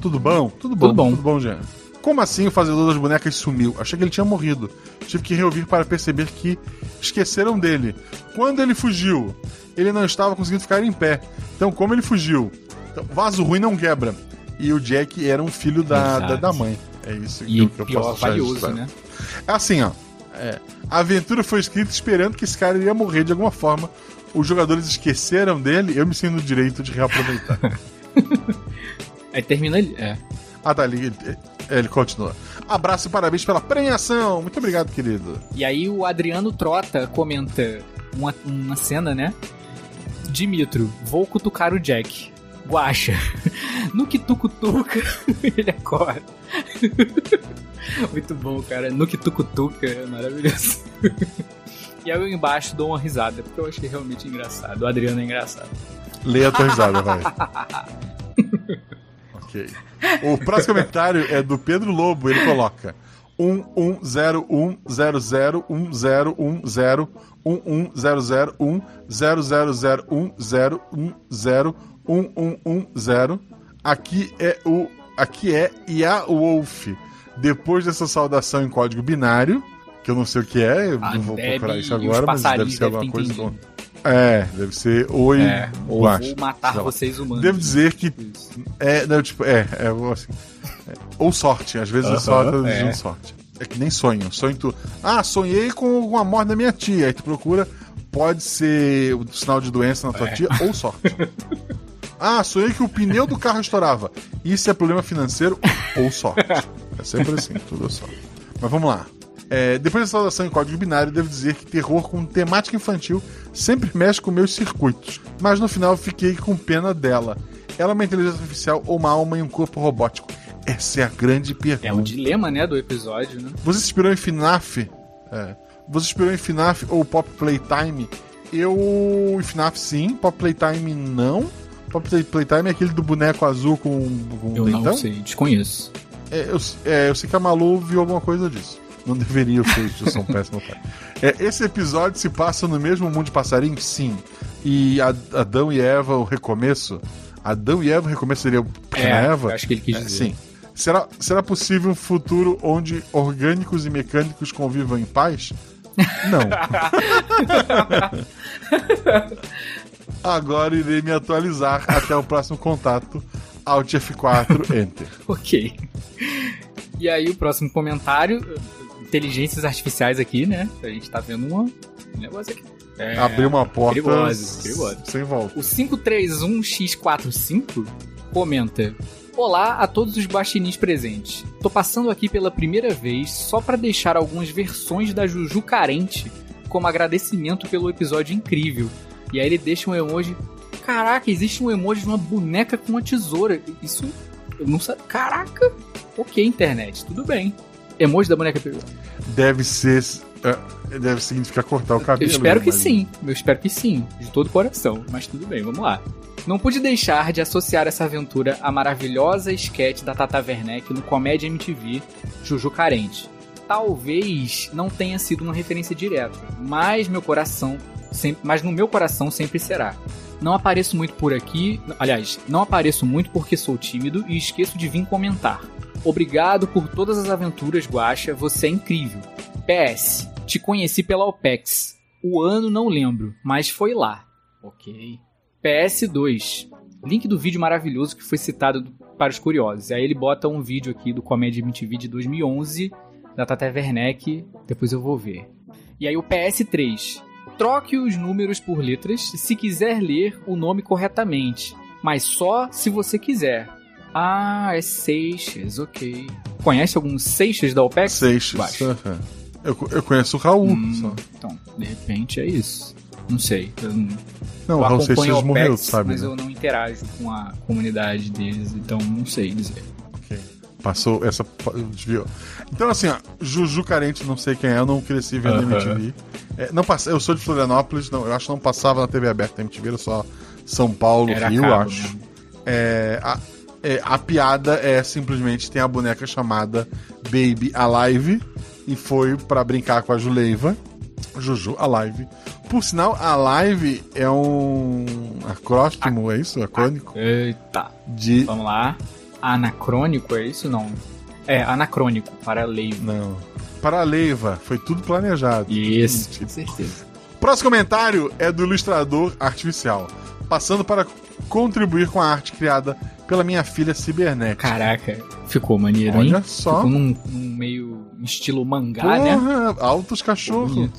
Tudo bom? Tudo bom. Tudo bom. Tudo bom, Jean. Como assim o fazedor das bonecas sumiu? Achei que ele tinha morrido. Tive que reouvir para perceber que esqueceram dele. Quando ele fugiu, ele não estava conseguindo ficar em pé. Então, como ele fugiu? Então, vaso ruim não quebra. E o Jack era um filho da, da, da mãe. É isso E eu- que eu pior, posso valioso, né? É assim, ó. é, a aventura foi escrita esperando que esse cara iria morrer de alguma forma. Os jogadores esqueceram dele, eu me sinto no direito de reaproveitar. Aí termina ali. É. ah, tá, ele, ele- ele continua. Abraço e parabéns pela premiação. Muito obrigado, querido. E aí o Adriano Trota comenta uma, uma cena, né? Dimitro, vou cutucar o Jack. Guacha. No que tu cutuca, ele acorda. Muito bom, cara. No que tu cutuca, é maravilhoso. E aí eu embaixo dou uma risada, porque eu achei realmente engraçado. O Adriano é engraçado. Leia a tua risada, vai. ok. O próximo comentário é do Pedro Lobo. Ele coloca: 1101001001001000101110. Aqui é o aqui é Ia Wolf. Depois dessa saudação em código binário, que eu não sei o que é, eu Ah, não vou deve- procurar isso agora, mas deve ser alguma coisa. com- É, deve ser oi. É, ou vou matar sei lá. vocês humanos. Devo dizer que é, não, tipo, é, é assim. é, ou sorte, às vezes é só Aham, traduzindo é. sorte. É que nem sonho. Sonho tu. Ah, sonhei com, com a morte da minha tia. Aí tu procura, pode ser o sinal de doença na tua É. tia ou sorte. ah, sonhei que o pneu do carro estourava. Isso é problema financeiro ou sorte. É sempre assim, tudo é sorte. Mas vamos lá. É, depois da saudação em código binário, devo dizer que terror com temática infantil sempre mexe com meus circuitos. Mas no final fiquei com pena dela. Ela é uma inteligência artificial ou uma alma em um corpo robótico? Essa é a grande pergunta. É o dilema, né, do episódio, né? Você se inspirou em FNAF? É. Você se inspirou em FNAF ou Pop Playtime? Eu. Em FNAF sim, Pop Playtime não. Pop Play- Playtime é aquele do boneco azul com, com Eu dentão? não sei, desconheço. É, eu, é, eu sei que a Malu viu alguma coisa disso. Não deveria, eu sei, eu sou um péssimo pai. É, esse episódio se passa no mesmo mundo de passarinho? Sim. E Adão e Eva, o recomeço. Adão e Eva, o recomeço seria o pequena É, Eva? acho que ele quis É, dizer. Sim. Será, será possível um futuro onde orgânicos e mecânicos convivam em paz? Não. Agora irei me atualizar até o próximo contato. Alt F4, Enter. Ok. E aí o próximo comentário, inteligências artificiais aqui, né? A gente tá vendo uma- um negócio aqui. É, Abriu uma porta Perigosa, perigosa. sem volta. O 531x45 comenta: Olá a todos os guaxinins presentes. Tô passando aqui pela primeira vez só pra deixar algumas versões da Juju carente como agradecimento pelo episódio incrível. E aí ele deixa um emoji. Caraca, existe um emoji de uma boneca com uma tesoura. Isso eu não sabia. Caraca! Ok, internet, tudo bem. Emoji da boneca. Deve ser. é, Deve significar cortar o cabelo. Eu espero que mas- sim, eu espero que sim, de todo o coração, mas tudo bem, vamos lá. Não pude deixar de associar essa aventura à maravilhosa sketch da Tata Werneck no Comédia MTV Juju Carente. Talvez não tenha sido uma referência direta, mas meu coração, sempre, mas no meu coração sempre será. Não apareço muito por aqui, aliás, não apareço muito porque sou tímido e esqueço de vir comentar. Obrigado por todas as aventuras, Guaxa, você é incrível. PS, te conheci pela OPEX. O ano não lembro, mas foi lá. Ok. PS2. Link do vídeo maravilhoso que foi citado do- para os curiosos. Aí ele bota um vídeo aqui do Comédia MTV de 2011, da Tata Werneck. Depois eu vou ver. E aí o PS3. Troque os números por letras se quiser ler o nome corretamente, mas só se você quiser. Ah, é Seixas, ok. Conhece algum Seixas da OPEX? Seixas. Eu, eu conheço o Raul. Hum, só. Então, de repente é isso. Não sei. Eu não, Não, eu o Raul Seixas a morreu, OPEX, sabe? Mas né? eu não interajo com a comunidade deles, então não sei dizer. Ok. Passou essa. Desviou. Então, assim, ó, Juju Carente, não sei quem é, eu não cresci vendo Aham. MTV. É, não passe- eu sou de Florianópolis, não, eu acho que não passava na TV aberta MTV, era só São Paulo, Era Rio, cabo acho. mesmo. É, a, é, a piada é simplesmente tem a boneca chamada Baby Alive e foi pra brincar com a Juleiva. Juju Alive. Por sinal, Alive é um acróstimo, é isso? Acrônico? Eita. De. Vamos lá. Anacrônico, é isso? Não. É, anacrônico, para leivo. Não. Para Leiva, foi tudo planejado. Isso, com certeza. Próximo comentário é do ilustrador artificial. Passando para contribuir com a arte criada pela minha filha cibernética. Caraca, ficou maneiro, Olha hein? só. Ficou num, num meio estilo mangá, né? Porra, altos cachorros.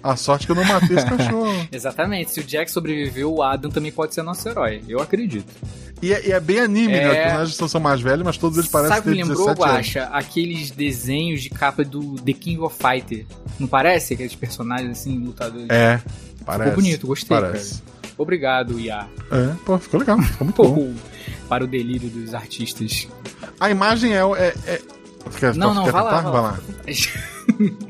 A sorte que eu não matei esse cachorro. Exatamente. Se o Jack sobreviveu, o Adam também pode ser nosso herói. Eu acredito. E é, e é bem anime, né? É. Os personagens são, mais velhos, mas todos eles parecem Sabe o que ter me lembrou, 17 anos. Guaxa? Aqueles desenhos de capa do The King of Fighter. Não parece? Aqueles personagens assim, lutadores. É, parece. Ficou bonito, gostei, Parece. cara. Obrigado, Iá. É, pô, ficou legal. Ficou muito Um bom. para o delírio dos artistas. A imagem é. é, é... Quer, Não, não, quer vai lá, tentar? vai lá.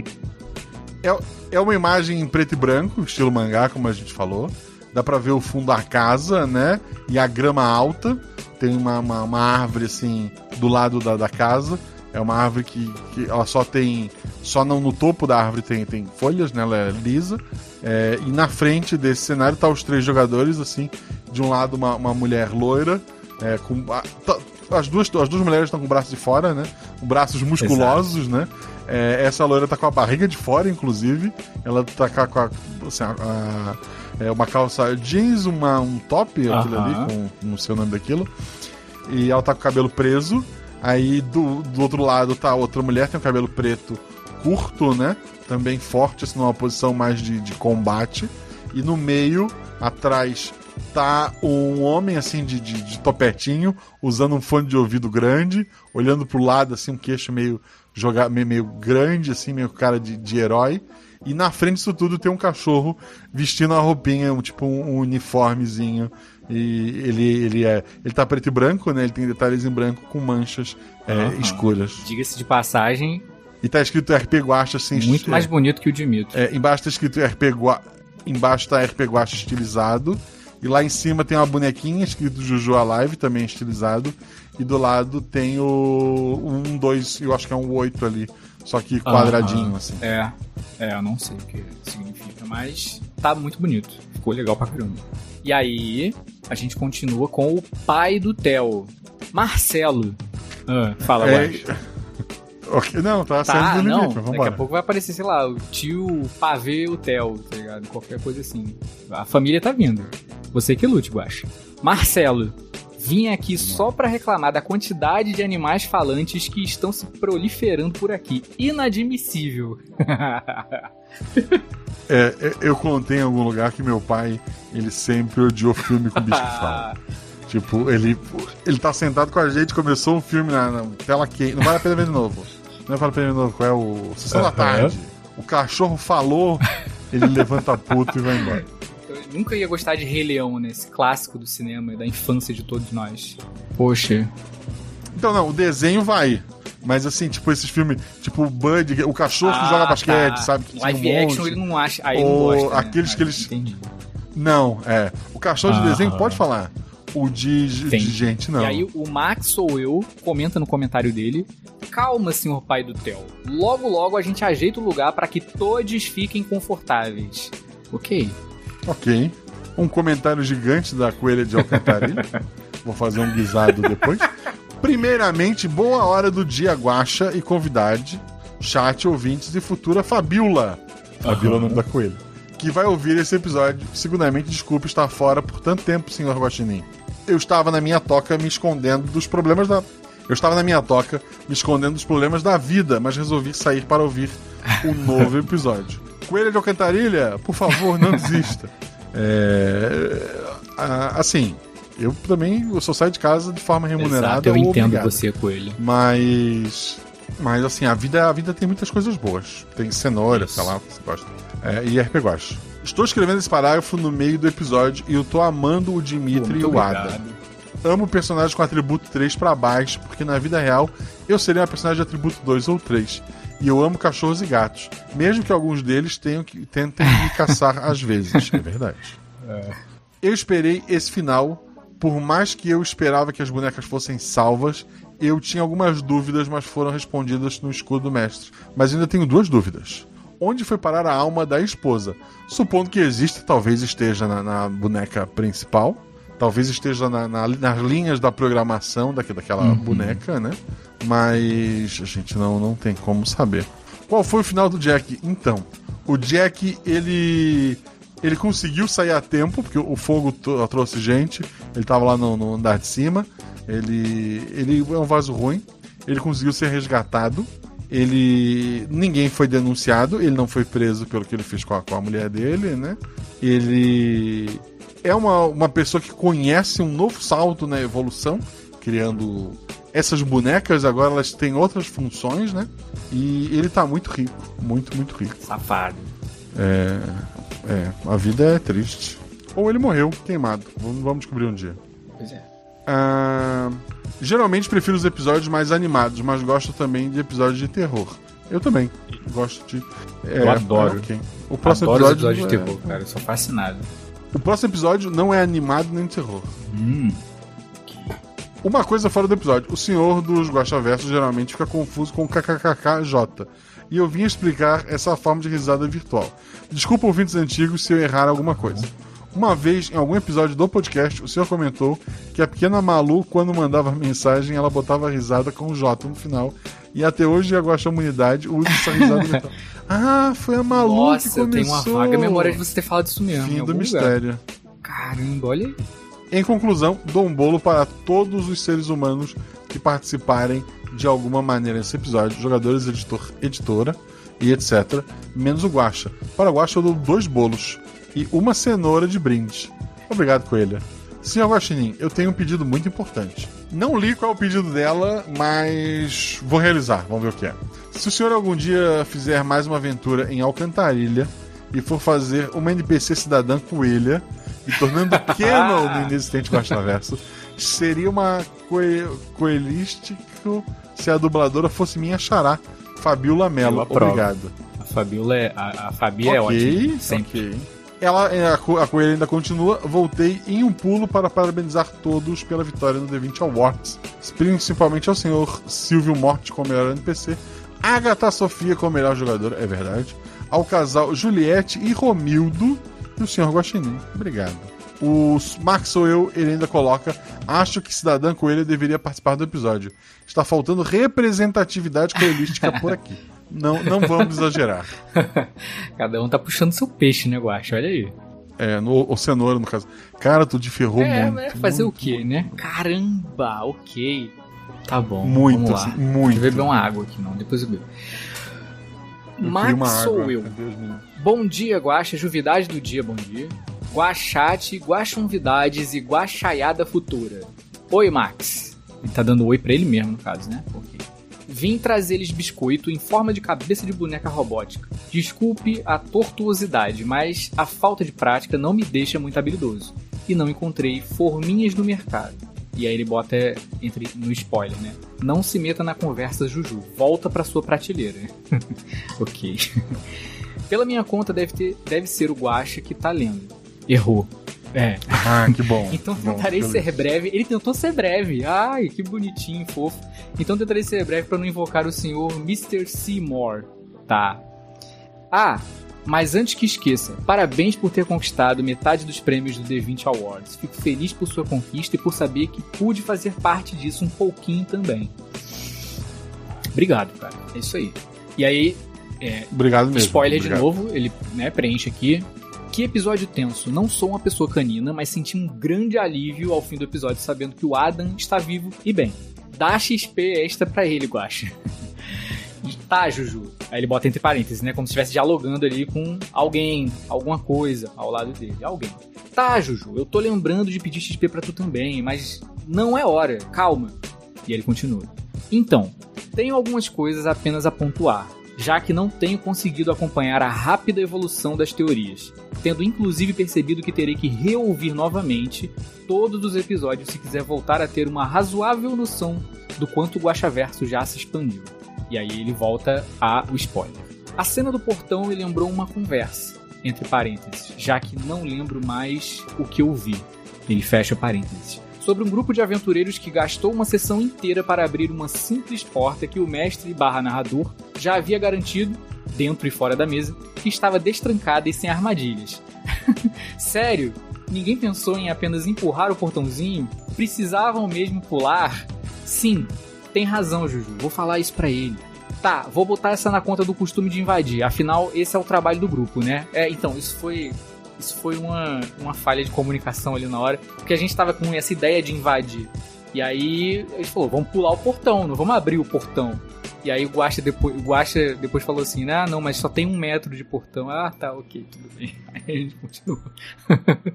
É, é uma imagem em preto e branco, estilo mangá, como a gente falou. Dá pra ver o fundo da casa, né? E a grama alta. Tem uma, uma, uma árvore, assim, do lado da, da casa. É uma árvore que, que ela só tem. Só não no topo da árvore tem, tem folhas, né? Ela é lisa. É, e na frente desse cenário tá os três jogadores, assim. De um lado, uma, uma mulher loira. é, com, a- tá- as, duas, as duas mulheres estão com o braço de fora, né? Com braços musculosos, né? É, essa loira tá com a barriga de fora, inclusive. Ela tá com a. assim, a- a- é, uma calça jeans, uma, um top, aquilo ali, com não sei o nome daquilo. E ela tá com o cabelo preso. Aí do, do outro lado tá outra mulher, tem o cabelo preto curto, né? Também forte, assim, numa posição mais de, de combate. E no meio, atrás, tá um homem, assim, de, de, de topetinho, usando um fone de ouvido grande, olhando pro lado, assim, um queixo meio, joga, meio, meio grande, assim, meio cara de, de herói. E na frente disso tudo tem um cachorro vestindo a roupinha, um, tipo um, um uniformezinho. E ele, ele é. Ele tá preto e branco, né? Ele tem detalhes em branco com manchas é, escuras. Diga-se de passagem, E tá escrito RP Guacha assim. muito é, mais bonito que o Dimito. é, embaixo tá escrito RP Gua... Embaixo tá RP Guacha estilizado. E lá em cima tem uma bonequinha escrito Juju Alive, também estilizado. E do lado tem o. Um, dois, eu acho que é um oito ali. Só que quadradinho, assim. É, é, eu não sei o que significa, mas tá muito bonito. Ficou legal pra caramba. E aí, a gente continua com o pai do Theo, Marcelo. Ah, fala, É, Guaxa. ok, Não, tá, Tá, saindo do não. limite, Daqui a pouco vai aparecer, sei lá, o tio Pavê o Theo, tá ligado? Qualquer coisa assim. A família tá vindo. Você que lute, Guaxa. Marcelo, vim aqui só pra reclamar da quantidade de animais falantes que estão se proliferando por aqui. Inadmissível. É, é, eu contei em algum lugar que meu pai, ele sempre odiou filme com bicho que fala. Tipo, ele, ele tá sentado com a gente, começou um filme na, na tela quente. Não vale a pena ver de novo. Não vale a pena ver de novo, qual é o Sessão da. Tarde. O cachorro falou, ele levanta puto e vai embora. Eu nunca ia gostar de Rei Leão, né? Esse clássico do cinema, da infância de todos nós. Poxa. Então, não, o desenho vai. Mas assim, tipo, esses filmes, tipo o Bud, o cachorro que Ah, joga basquete, tá. sabe? Que Live um action monte. ele não acha. Aí ele não Ou gosta. né? aqueles que Ah, eles. Entendi. Não, é. O cachorro de Ah. desenho pode falar. O de, de gente, não. E aí o Max ou eu comenta no comentário dele: Calma, senhor pai do Theo. Logo, logo a gente ajeita o lugar para que todos fiquem confortáveis. Ok. Ok. Um comentário gigante da coelha de Alcantarilha. Vou fazer um guisado depois. Primeiramente, boa hora do dia, guacha e convidade, chat, ouvintes e futura Fabiola. Fabiola é o nome da coelha. Que vai ouvir esse episódio. Segundamente, desculpe estar fora por tanto tempo, senhor Guaxinim. Eu estava na minha toca me escondendo dos problemas da. Eu estava na minha toca me escondendo dos problemas da vida, mas resolvi sair para ouvir o novo episódio. Coelha de Alcantarilha, por favor, não desista. É, assim, eu também eu só saio de casa de forma remunerada. Exato, eu entendo obrigado. você, Coelho. Mas. Mas assim, a vida, a vida tem muitas coisas boas. Tem cenoura, sei lá, você gosta. É, e RP Guache. Estou escrevendo esse parágrafo no meio do episódio e eu tô amando o Dimitri e o Ada. Amo personagens com atributo 3 pra baixo, porque na vida real eu seria uma personagem de atributo 2 ou 3. E eu amo cachorros e gatos, mesmo que alguns deles tenham que, tentem me caçar às vezes. É verdade. Eu esperei esse final, por mais que eu esperava que as bonecas fossem salvas, eu tinha algumas dúvidas, mas foram respondidas no escudo do mestre. Mas ainda tenho duas dúvidas. Onde foi parar a alma da esposa? Supondo que existe, talvez esteja na, na boneca principal. Talvez esteja na- na- nas linhas da programação daque- daquela Uhum. boneca, né? Mas a gente não, não tem como saber. Qual foi o final do Jack? Então, o Jack, ele Ele conseguiu sair a tempo, porque o fogo trouxe gente. Ele tava lá no, no andar de cima. Ele, ele é um vaso ruim. Ele conseguiu ser resgatado. Ele. Ninguém foi denunciado. Ele não foi preso pelo que ele fez com a, com a mulher dele, né? Ele é uma, uma pessoa que conhece um novo salto na evolução, criando essas bonecas. Agora elas têm outras funções, né? E ele tá muito rico. Muito, muito rico. Safado. É, é, a vida é triste. Ou ele morreu queimado. Vamos, vamos descobrir um dia. Pois é. Ah, geralmente prefiro os episódios mais animados, mas gosto também de episódios de terror. Eu também gosto de. é, Eu adoro. é ok. O próximo Adoro os episódio. episódios de é- terror, cara. Eu sou fascinado. O próximo episódio não é animado nem de terror. Hum. Uma coisa fora do episódio: o senhor dos Guaxaversos geralmente fica confuso com kkkj. E eu vim explicar essa forma de risada virtual. Desculpa, ouvintes antigos, se eu errar alguma coisa. Uma vez, em algum episódio do podcast, o senhor comentou que a pequena Malu, quando mandava mensagem, ela botava risada com o J no final. E até hoje a Guaxamunidade usa essa risada virtual. Ah, foi a Malu Nossa, que eu começou. tenho uma vaga memória de você ter falado isso mesmo. Fim do algum lugar. mistério. Caramba, olha aí. Em conclusão, dou um bolo para todos os seres humanos que participarem de alguma maneira nesse episódio, jogadores, editor, editora e etc. Menos o Guaxa. Para o Guaxa eu dou dois bolos e uma cenoura de brinde. Obrigado, Coelha. Senhor Guaxinim, eu tenho um pedido muito importante. Não li qual é o pedido dela, mas vou realizar. Vamos ver o que é. Se o senhor algum dia fizer mais uma aventura em Alcantarilha e for fazer uma NPC cidadã coelha e tornando Kennel no inexistente Guaxaverso, seria uma coe coelístico se a dubladora fosse minha xará, Fabiola Mello. Obrigado. A Fabiola é. A, a Fabi é Ok, ótima. Sempre. ok. Ela, é, a, co- a coelha ainda continua. Voltei em um pulo para parabenizar todos pela vitória no D20 Awards. Principalmente ao senhor Silvio Morte como melhor NPC, Agatha Sofia como melhor jogadora, é verdade. Ao casal Juliette e Romildo e o senhor Guaxinim. Obrigado. O eu, ele ainda coloca. Acho que Cidadã Coelho deveria participar do episódio. Está faltando representatividade coelística por aqui. Não, não vamos exagerar. Cada um tá puxando seu peixe, né, Guacha? Olha aí. É, no, o cenoura, no caso. Cara, tu te ferrou é, muito. mas fazer muito, o quê, né? Caramba, ok. Tá bom. Muito, vamos lá. assim, muito. Deixa eu beber uma água aqui, não. Depois eu bebo. Eu Max sou eu. Bom dia, Guaxa. Juvidade do dia, bom dia. Guaxate, Guaxonvidades e Guaxaiada Futura. Oi, Max. Ele tá dando oi pra ele mesmo, no caso, né? Ok. Vim trazer-lhes biscoito em forma de cabeça de boneca robótica. Desculpe a tortuosidade, mas a falta de prática não me deixa muito habilidoso. E não encontrei forminhas no mercado. E aí ele bota entre no spoiler, né? Não se meta na conversa, Juju. Volta pra sua prateleira. ok. Pela minha conta, deve, ter, deve ser o Guacha que tá lendo. Errou. É. Ah, que bom. Então bom, tentarei ser breve. Ele tentou ser breve. Ai, que bonitinho, fofo. Então tentarei ser breve pra não invocar o senhor Mr. Seymour. Tá. Ah, mas antes que esqueça, parabéns por ter conquistado metade dos prêmios do D20 Awards. Fico feliz por sua conquista e por saber que pude fazer parte disso um pouquinho também. Obrigado, cara. É isso aí. E aí, é, Obrigado mesmo. Spoiler obrigado. de novo, ele né, preenche aqui. Que episódio tenso. Não sou uma pessoa canina, mas senti um grande alívio ao fim do episódio sabendo que o Adam está vivo e bem. Dá XP extra pra ele, Guacha. tá, Juju. Aí ele bota entre parênteses, né? Como se estivesse dialogando ali com alguém, alguma coisa ao lado dele. Alguém. Tá, Juju, eu tô lembrando de pedir XP pra tu também, mas não é hora. Calma. E ele continua. Então, tenho algumas coisas apenas a pontuar, já que não tenho conseguido acompanhar a rápida evolução das teorias, tendo inclusive percebido que terei que reouvir novamente todos os episódios se quiser voltar a ter uma razoável noção do quanto o Guaxaverso já se expandiu. E aí ele volta a o spoiler. A cena do portão me lembrou uma conversa, entre parênteses, já que não lembro mais o que eu vi. Ele fecha parênteses sobre um grupo de aventureiros que gastou uma sessão inteira para abrir uma simples porta que o mestre barra narrador já havia garantido, dentro e fora da mesa, que estava destrancada e sem armadilhas. Sério? Ninguém pensou em apenas empurrar o portãozinho? Precisavam mesmo pular? Sim, tem razão, Juju. Vou falar isso pra ele. Tá, vou botar essa na conta do costume de invadir. Afinal, esse é o trabalho do grupo, né? É, então, isso foi Isso foi uma, uma falha de comunicação ali na hora, porque a gente tava com essa ideia de invadir. E aí ele falou, vamos pular o portão, não vamos abrir o portão. E aí o Guaxa depois, Guaxa depois falou assim, ah, não, mas só tem um metro de portão. Ah, tá, ok, tudo bem. Aí a gente continua.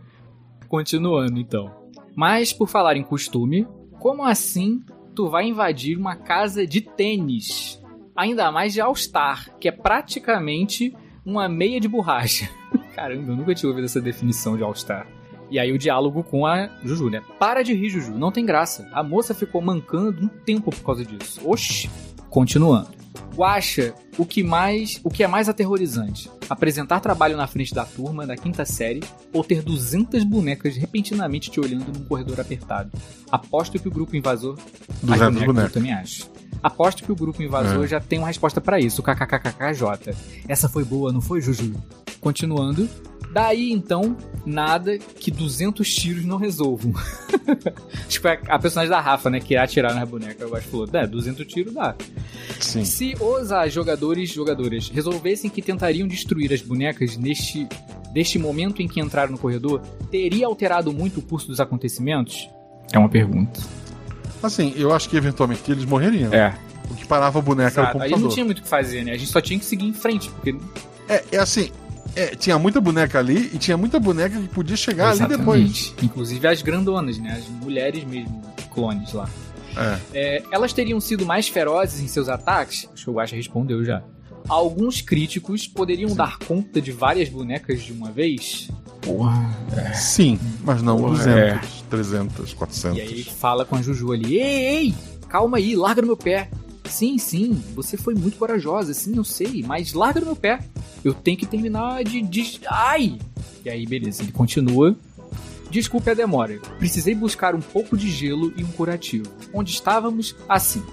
Continuando, então. Mas, por falar em costume, como assim tu vai invadir uma casa de tênis? Ainda mais de All-Star, que é praticamente uma meia de borracha. Caramba, eu nunca tinha ouvido essa definição de All-Star. E aí o diálogo com a Juju, né? Para de rir, Juju, não tem graça. A moça ficou mancando um tempo por causa disso. Oxi. Continuando. Guacha, o que mais, o que é mais aterrorizante? Apresentar trabalho na frente da turma da quinta série ou ter 200 bonecas repentinamente te olhando num corredor apertado? Aposto que o grupo invasor 200 bonecas. Eu também acho. Aposto que o grupo invasor É. já tem uma resposta pra isso, KKKKJ. Essa foi boa, não foi, Juju? Continuando. Daí então, nada que 200 tiros não resolvam. tipo, a, a personagem da Rafa, né, que irá atirar nas bonecas. Eu acho que falou, é, 200 tiros dá. Sim. Se os ah, jogadores e jogadoras resolvessem que tentariam destruir as bonecas neste, neste momento em que entraram no corredor, teria alterado muito o curso dos acontecimentos? É uma pergunta. Assim, eu acho que eventualmente eles morreriam. É. O que parava a boneca era o Exato. Aí computador. não tinha muito o que fazer, né? A gente só tinha que seguir em frente, porque É, é assim, é, tinha muita boneca ali e tinha muita boneca que podia chegar ali depois. Exatamente. Inclusive as grandonas, né? As mulheres mesmo, clones lá. É. É, elas teriam sido mais ferozes em seus ataques? Acho que o Guaxa respondeu já. Alguns críticos poderiam dar conta de várias bonecas de uma vez? Porra. Sim, mas não Porra, 200, é. 300, 400. E aí fala com a Juju ali: Ei, ei, calma aí, larga no meu pé. Sim, sim, você foi muito corajosa, sim, eu sei, mas larga no meu pé. Eu tenho que terminar de. de... Ai! E aí, beleza, ele continua. Desculpe a demora. Precisei buscar um pouco de gelo e um curativo. Onde estávamos? Assim.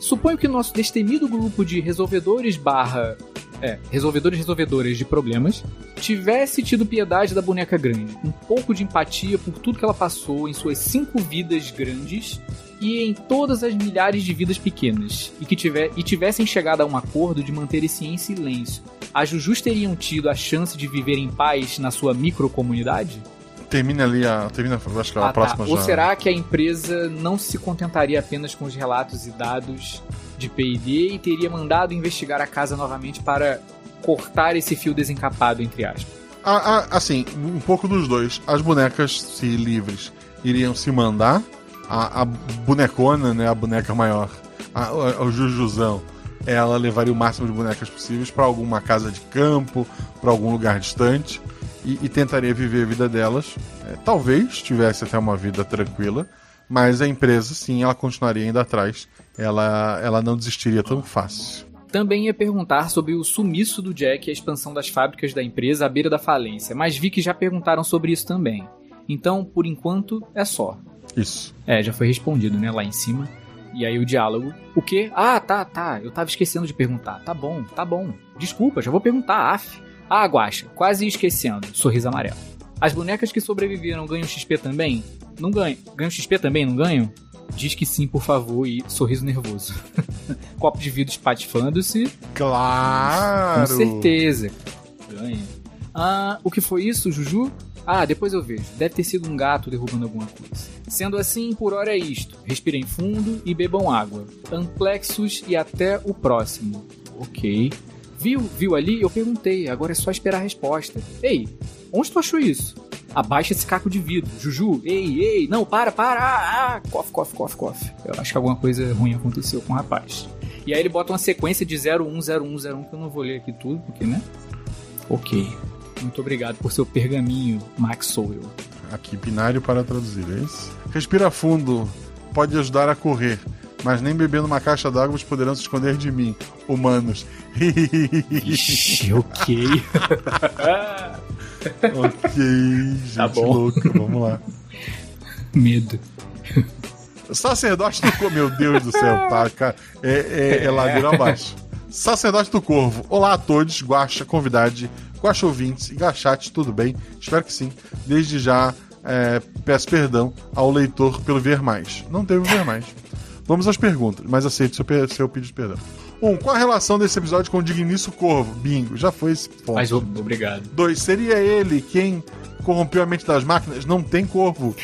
Suponho que nosso destemido grupo de resolvedores barra. É, resolvedores e resolvedoras de problemas tivesse tido piedade da boneca grande, um pouco de empatia por tudo que ela passou em suas cinco vidas grandes e em todas as milhares de vidas pequenas, e que tiver, e tivessem chegado a um acordo de manter esse em silêncio, as Jujus teriam tido a chance de viver em paz na sua microcomunidade? Termina ali a. Termina, acho que a Ah, tá. próxima Ou já. será que a empresa não se contentaria apenas com os relatos e dados de P&D e teria mandado investigar a casa novamente para cortar esse fio desencapado, entre aspas? Ah, ah, assim, um pouco dos dois. As bonecas, se livres, iriam se mandar. A, a bonecona, né? A boneca maior, a, a- o Jujuzão, ela levaria o máximo de bonecas possíveis para alguma casa de campo, para algum lugar distante. E, e tentaria viver a vida delas. É, talvez tivesse até uma vida tranquila, mas a empresa, sim, ela continuaria indo atrás. Ela, ela não desistiria tão fácil. Também ia perguntar sobre o sumiço do Jack e a expansão das fábricas da empresa à beira da falência, mas vi que já perguntaram sobre isso também. Então, por enquanto, é só. Isso. É, já foi respondido, né, lá em cima. E aí o diálogo. O quê? Ah, tá, tá. Eu tava esquecendo de perguntar. Tá bom, tá bom. Desculpa, já vou perguntar, af. Ah, Guaxa, quase esquecendo. Sorriso amarelo. As bonecas que sobreviveram ganham XP também? Não ganham. Ganham XP também, não ganham? Diz que sim, por favor, e sorriso nervoso. Copo de vidro espatifando-se. Claro! Com certeza. Ganha. Ah, o que foi isso, Juju? Ah, depois eu vejo. Deve ter sido um gato derrubando alguma coisa. Sendo assim, por hora é isto. Respirem fundo e bebam água. Amplexos e até o próximo. Ok. Viu? Viu ali? Eu perguntei. Agora é só esperar a resposta. Ei, onde tu achou isso? Abaixa esse caco de vidro. Juju, ei, ei, não, para, para. Ah, ah. Cof, cof, cof, cof. Eu acho que alguma coisa ruim aconteceu com o rapaz. E aí ele bota uma sequência de 010101 que eu não vou ler aqui tudo, porque, né? Ok. Muito obrigado por seu pergaminho, Max Sowell. Aqui, binário para traduzir, é isso? Respira fundo, pode ajudar a correr, mas nem bebendo uma caixa d'água vocês poderão se esconder de mim, humanos. Ixi, ok. ok, gente Tá bom. louca, vamos lá. Medo. Sacerdote do Corvo, meu Deus do céu, tá, cara? É, é, é ladeira abaixo. Sacerdote do Corvo, olá a todos, Guaxa, convidade, Guaxa ouvintes e Gachate, tudo bem? Espero que sim. Desde já é, peço perdão ao leitor pelo ver mais. Não teve ver mais. Vamos às perguntas, mas aceito seu, seu pedido de perdão. Um, qual a relação desse episódio com o Dignício Corvo? Bingo, já foi esse ponto. Mas obrigado. Dois, seria ele quem corrompeu a mente das máquinas? Não tem corvo.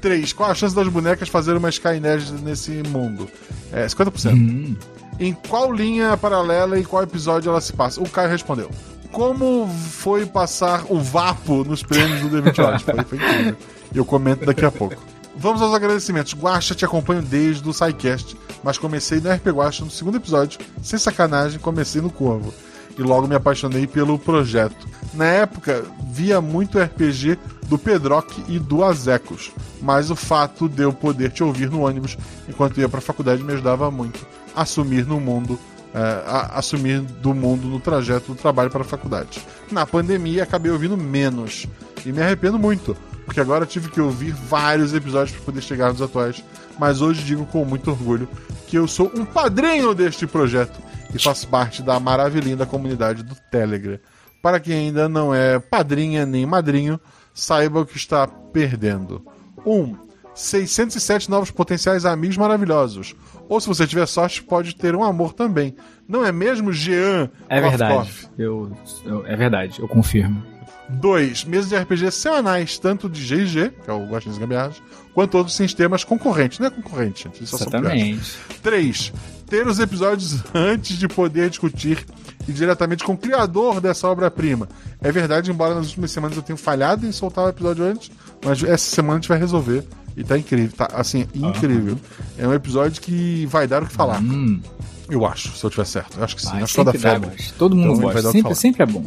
Três, qual a chance das bonecas fazerem uma Skynet nesse mundo? É 50%. Hum. Em qual linha paralela e qual episódio ela se passa? O Caio respondeu. Como foi passar o Vapo nos prêmios do D28? Foi, foi incrível. Eu comento daqui a pouco. Vamos aos agradecimentos. Guaxa, te acompanho desde o SciCast, mas comecei no RP Guaxa no segundo episódio. Sem sacanagem, comecei no Corvo. E logo me apaixonei pelo projeto. Na época, via muito RPG do Pedrock e do Azecos, mas o fato de eu poder te ouvir no ônibus enquanto ia pra faculdade me ajudava muito a assumir no mundo é, a- assumir do mundo no trajeto do trabalho para a faculdade. Na pandemia, acabei ouvindo menos e me arrependo muito, porque agora tive que ouvir vários episódios para poder chegar nos atuais. Mas hoje digo com muito orgulho que eu sou um padrinho deste projeto e faço parte da maravilhosa comunidade do Telegram. Para quem ainda não é padrinha nem madrinho, saiba o que está perdendo. 1. Um, 607 novos potenciais amigos maravilhosos. Ou se você tiver sorte, pode ter um amor também. Não é mesmo, Jean? É verdade. Eu, eu- é verdade, eu confirmo. 2. Mesas de RPG semanais, tanto de GG, que é o Guaxinins Gambiarras, quanto outros sistemas concorrentes. Não é concorrente, gente. Eles só são. Exatamente. 3. Ter os episódios antes de poder discutir e diretamente com o criador dessa obra-prima. É verdade, embora nas últimas semanas eu tenha falhado em soltar o episódio antes, mas essa semana a gente vai resolver. E tá incrível, tá assim, incrível. É um episódio que vai dar o que falar. Hum, Eu acho, se eu tiver certo. Eu acho que sim. vai, acho que dá, febre. Todo mundo Então vai dar gosta. Sempre, sempre é bom.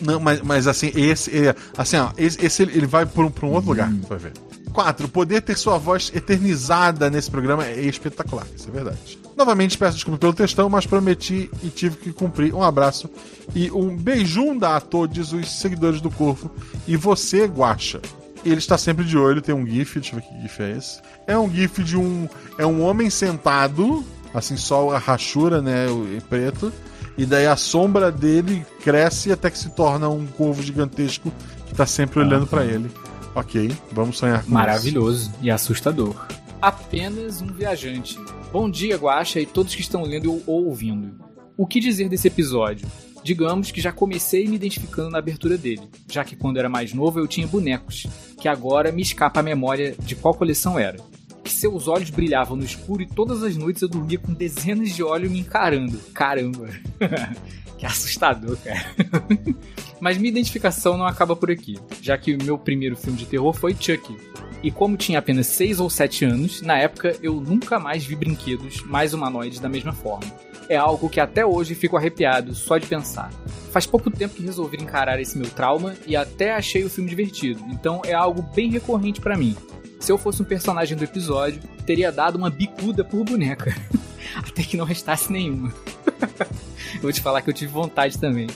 Não, mas, mas assim, esse, é, assim, ó, esse, esse ele vai pra um, pra um outro lugar, Hum. você vai ver. 4. Poder ter sua voz eternizada nesse programa é espetacular, isso é verdade. Novamente peço desculpa pelo textão, mas prometi e tive que cumprir. Um abraço e um beijum a todos os seguidores do Corvo e você, Guacha. Ele está sempre de olho, tem um GIF, deixa eu ver que GIF é esse. É um GIF de um. É um homem sentado, assim, só a rachura, né? em preto. E daí a sombra dele cresce até que se torna um corvo gigantesco que tá sempre olhando pra ele. Ok, vamos sonhar com isso. Maravilhoso e assustador. Apenas um viajante. Bom dia, Guaxa e todos que estão lendo ou ouvindo. O que dizer desse episódio? Digamos que já comecei me identificando na abertura dele, já que quando era mais novo eu tinha bonecos, que agora me escapa a memória de qual coleção era. Que seus olhos brilhavam no escuro e todas as noites eu dormia com dezenas de olhos me encarando. Caramba! que assustador, cara. Mas minha identificação não acaba por aqui, já que o meu primeiro filme de terror foi Chucky. E como tinha apenas 6 ou 7 anos, na época eu nunca mais vi brinquedos mais humanoides da mesma forma. É algo que até hoje fico arrepiado só de pensar. Faz pouco tempo que resolvi encarar esse meu trauma e até achei o filme divertido, então é algo bem recorrente pra mim. Se eu fosse um personagem do episódio, teria dado uma bicuda por boneca. até que não restasse nenhuma. vou te falar que eu tive vontade também.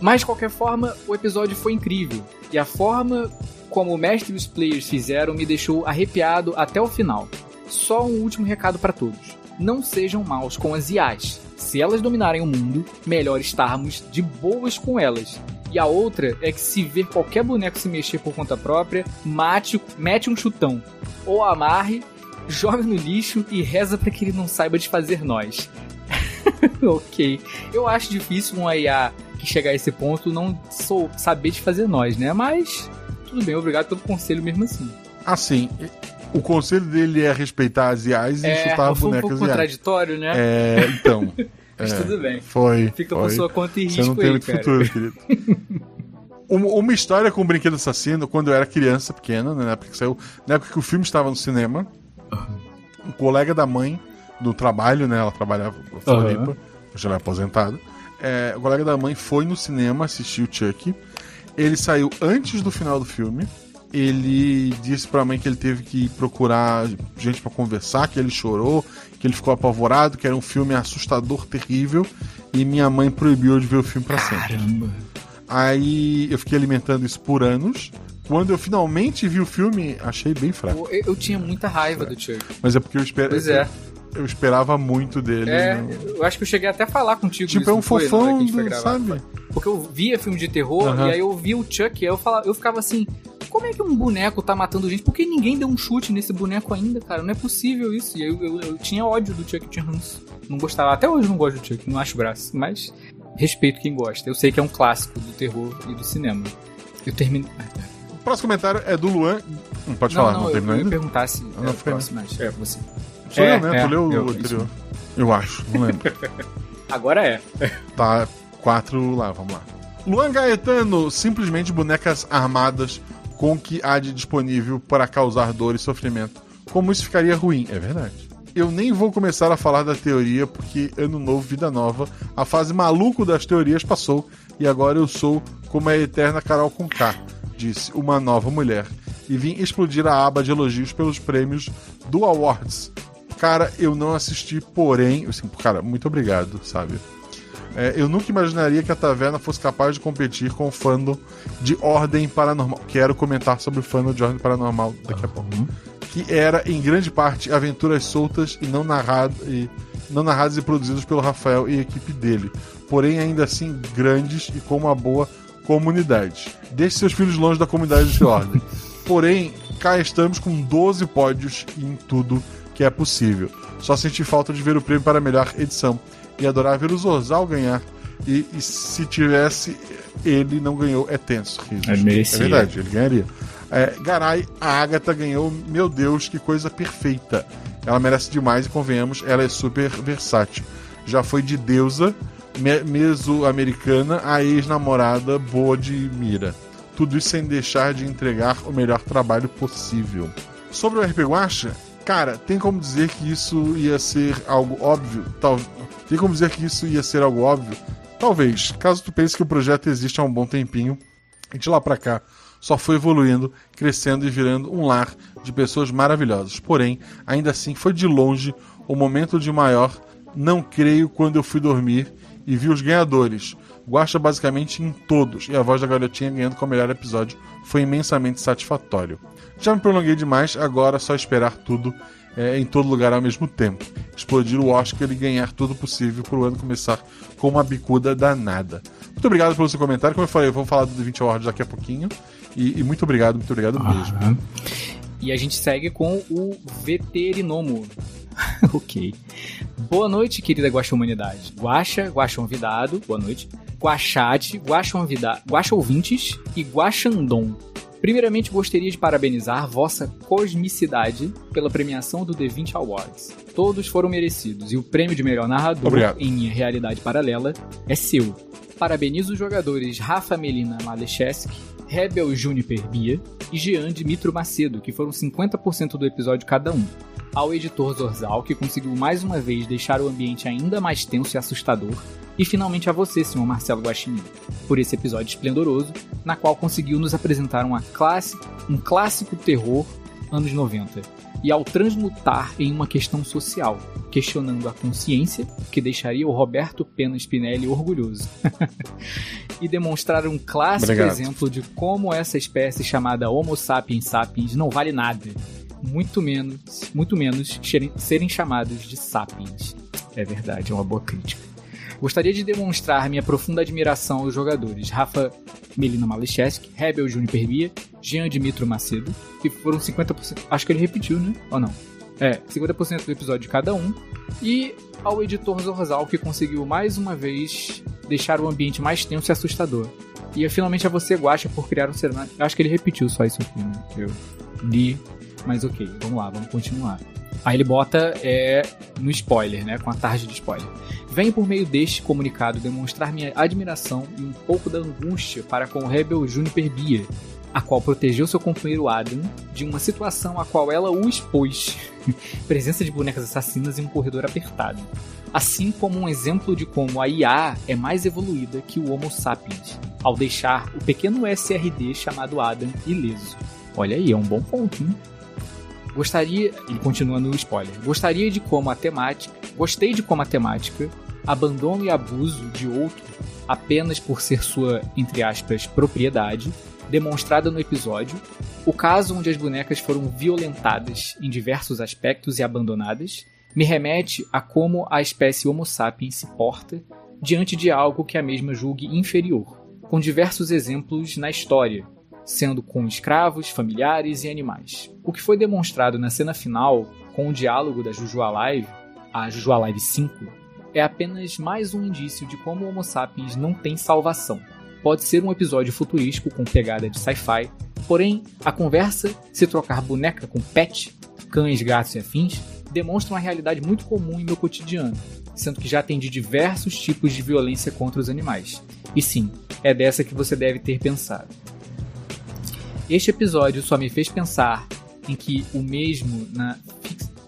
Mas de qualquer forma, o episódio foi incrível. E a forma como o mestre e os players fizeram me deixou arrepiado até o final. Só um último recado para todos. Não sejam maus com as IAs. Se elas dominarem o mundo, melhor estarmos de boas com elas. E a outra é que se ver qualquer boneco se mexer por conta própria, mate, mete um chutão. Ou amarre, joga no lixo e reza para que ele não saiba desfazer nós. ok. Eu acho difícil uma IA que chegar a esse ponto não sou saber de fazer nós, né? Mas tudo bem, obrigado pelo conselho mesmo assim. Assim, o conselho dele é respeitar as IAs e chutar foi um bonecas pouco IAs. contraditório, né? É, então. Mas é, tudo bem. Foi. Fica foi. por sua conta e Você risco não tem aí, muito cara. futuro, querido. uma, história com o brinquedo assassino, quando eu era criança, pequena, né, na época que saiu, na época que o filme estava no cinema, um colega da mãe do trabalho, né? Ela trabalhava em Floripa, Aham. já era aposentado. É, o colega da mãe foi no cinema assistir o Chuck. Ele saiu antes do final do filme. Ele disse pra mãe que ele teve que procurar gente pra conversar, que ele chorou, que ele ficou apavorado, que era um filme assustador, terrível, e minha mãe proibiu de ver o filme pra sempre. Caramba. Aí eu fiquei alimentando isso por anos. Quando eu finalmente vi o filme, achei bem fraco. Eu, eu tinha muita raiva do Chuck. Mas é porque eu esperava. Pois é. Eu esperava muito dele. É, não- eu acho que eu cheguei até a falar contigo. Tipo, isso, é um fofão, que a gente foi do- gravar. sabe? Porque eu via filme de terror e aí eu via o Chuck e aí eu, falava, eu ficava assim, como é que um boneco tá matando gente? Por que ninguém deu um chute nesse boneco ainda, cara? Não é possível isso. E eu, eu, eu tinha ódio do Chuck ranço. Não gostava. Até hoje não gosto do Chuck, não acho graça. Mas respeito quem gosta. Eu sei que é um clássico do terror e do cinema. Eu terminei. O próximo comentário é do Luan. Não pode não, falar, não, não, eu, terminou eu ia ainda? perguntar se Ah, não, o foi, próximo, mas é você. Sou É, eu, né? é, tu leu eu- o anterior. Eu acho, não lembro. Agora é. Tá, quatro lá, vamos lá. Luan Gaetano, simplesmente bonecas armadas com o que há de disponível para causar dor e sofrimento. Como isso ficaria ruim, é verdade. Eu nem vou começar a falar da teoria, porque ano novo, vida nova, a fase maluco das teorias passou e agora eu sou como a eterna Carol com K, disse uma nova mulher. E vim explodir a aba de elogios pelos prêmios do Awards. Cara, eu não assisti, porém, assim, cara, muito obrigado, sabe? É, eu nunca imaginaria que a taverna fosse capaz de competir com o fandom de Ordem Paranormal. Quero comentar sobre o fandom de Ordem Paranormal daqui a pouco. Que era, em grande parte, aventuras soltas e não, narrado, e não narradas e produzidas pelo Rafael e a equipe dele. Porém, ainda assim, grandes e com uma boa comunidade. Deixe seus filhos longe da comunidade de Ordem. Porém, cá estamos com 12 pódios em tudo que é possível. Só senti falta de ver o prêmio para a melhor edição e adorar ver o Zorzal ganhar. E, e se tivesse, ele não ganhou, é tenso. merecia. É verdade, ele ganharia. É, Garay, a Agatha ganhou, meu Deus, que coisa perfeita. Ela merece demais e convenhamos, ela é super versátil. Já foi de deusa, me meso-americana, a ex-namorada boa de mira. Tudo isso sem deixar de entregar o melhor trabalho possível. Sobre o RP Guacha, cara, tem como dizer que isso ia ser algo óbvio? Tal... Tem como dizer que isso ia ser algo óbvio? Talvez, caso tu pense que o projeto existe há um bom tempinho, e de lá pra cá só foi evoluindo, crescendo e virando um lar de pessoas maravilhosas. Porém, ainda assim foi de longe o momento de maior não creio quando eu fui dormir e vi os ganhadores. Guacha basicamente em todos, e a voz da garotinha ganhando com o melhor episódio foi imensamente satisfatório. Já me prolonguei demais, agora é só esperar tudo é, em todo lugar ao mesmo tempo. Explodir o Oscar e ganhar tudo possível para o ano começar com uma bicuda danada. Muito obrigado pelo seu comentário. Como eu falei, eu vou falar do The 20 Awards daqui a pouquinho. E, e muito obrigado, muito obrigado mesmo. Aham. E a gente segue com o Veterinomo. ok. Boa noite, querida Guaxa Humanidade. Guaxa, Guaxa Convidado, boa noite. Guaxate, Guaxa Convidado, Guaxa Ouvintes e Guaxandom. Primeiramente, gostaria de parabenizar vossa cosmicidade pela premiação do D20 Awards. Todos foram merecidos e o prêmio de melhor narrador Obrigado. em minha realidade paralela é seu. Parabenizo os jogadores Rafa Melina Malecheski, Rebel Juniper Bia e Jean Dimitro Macedo, que foram 50% do episódio cada um. Ao editor Zorzal, que conseguiu mais uma vez deixar o ambiente ainda mais tenso e assustador. E finalmente a você, senhor Marcelo Guaxinim, por esse episódio esplendoroso, na qual conseguiu nos apresentar uma classe, um clássico terror anos 90, e ao transmutar em uma questão social, questionando a consciência, que deixaria o Roberto Pena Spinelli orgulhoso. e demonstrar um clássico Obrigado. exemplo de como essa espécie chamada Homo sapiens sapiens não vale nada. Muito menos, muito menos serem, serem chamados de sapiens. É verdade, é uma boa crítica. Gostaria de demonstrar minha profunda admiração aos jogadores Rafa Melina Malecheski, Rebel Júnior Perbia, Jean Dimitro Macedo, que foram 50%. Acho que ele repetiu, né? Ou não? É, 50% do episódio de cada um. E ao editor Zorzal, que conseguiu mais uma vez deixar o ambiente mais tenso e assustador. E finalmente a você, Guacha, por criar um cenário. Acho que ele repetiu só isso aqui, né? Eu li, mas ok, vamos lá, vamos continuar. Aí ele bota é, no spoiler, né? Com a tarde de spoiler. Venho por meio deste comunicado demonstrar minha admiração e um pouco da angústia para com o Rebel Juniper Bia, a qual protegeu seu companheiro Adam de uma situação a qual ela o expôs. Presença de bonecas assassinas em um corredor apertado. Assim como um exemplo de como a IA é mais evoluída que o Homo sapiens, ao deixar o pequeno SRD chamado Adam ileso. Olha aí, é um bom ponto, hein? Gostaria, ele continua no spoiler, gostaria de como a temática, gostei de como a temática, abandono e abuso de outro apenas por ser sua, entre aspas, propriedade, demonstrada no episódio, o caso onde as bonecas foram violentadas em diversos aspectos e abandonadas, me remete a como a espécie Homo sapiens se porta diante de algo que a mesma julgue inferior, com diversos exemplos na história, sendo com escravos, familiares e animais. O que foi demonstrado na cena final, com o diálogo da Juju Alive, a Juju Alive 5, é apenas mais um indício de como o Homo sapiens não tem salvação. Pode ser um episódio futurístico com pegada de sci-fi, porém, a conversa, se trocar boneca com pet, cães, gatos e afins, demonstra uma realidade muito comum em meu cotidiano, sendo que já atendi diversos tipos de violência contra os animais. E sim, é dessa que você deve ter pensado. Este episódio só me fez pensar em que o mesmo na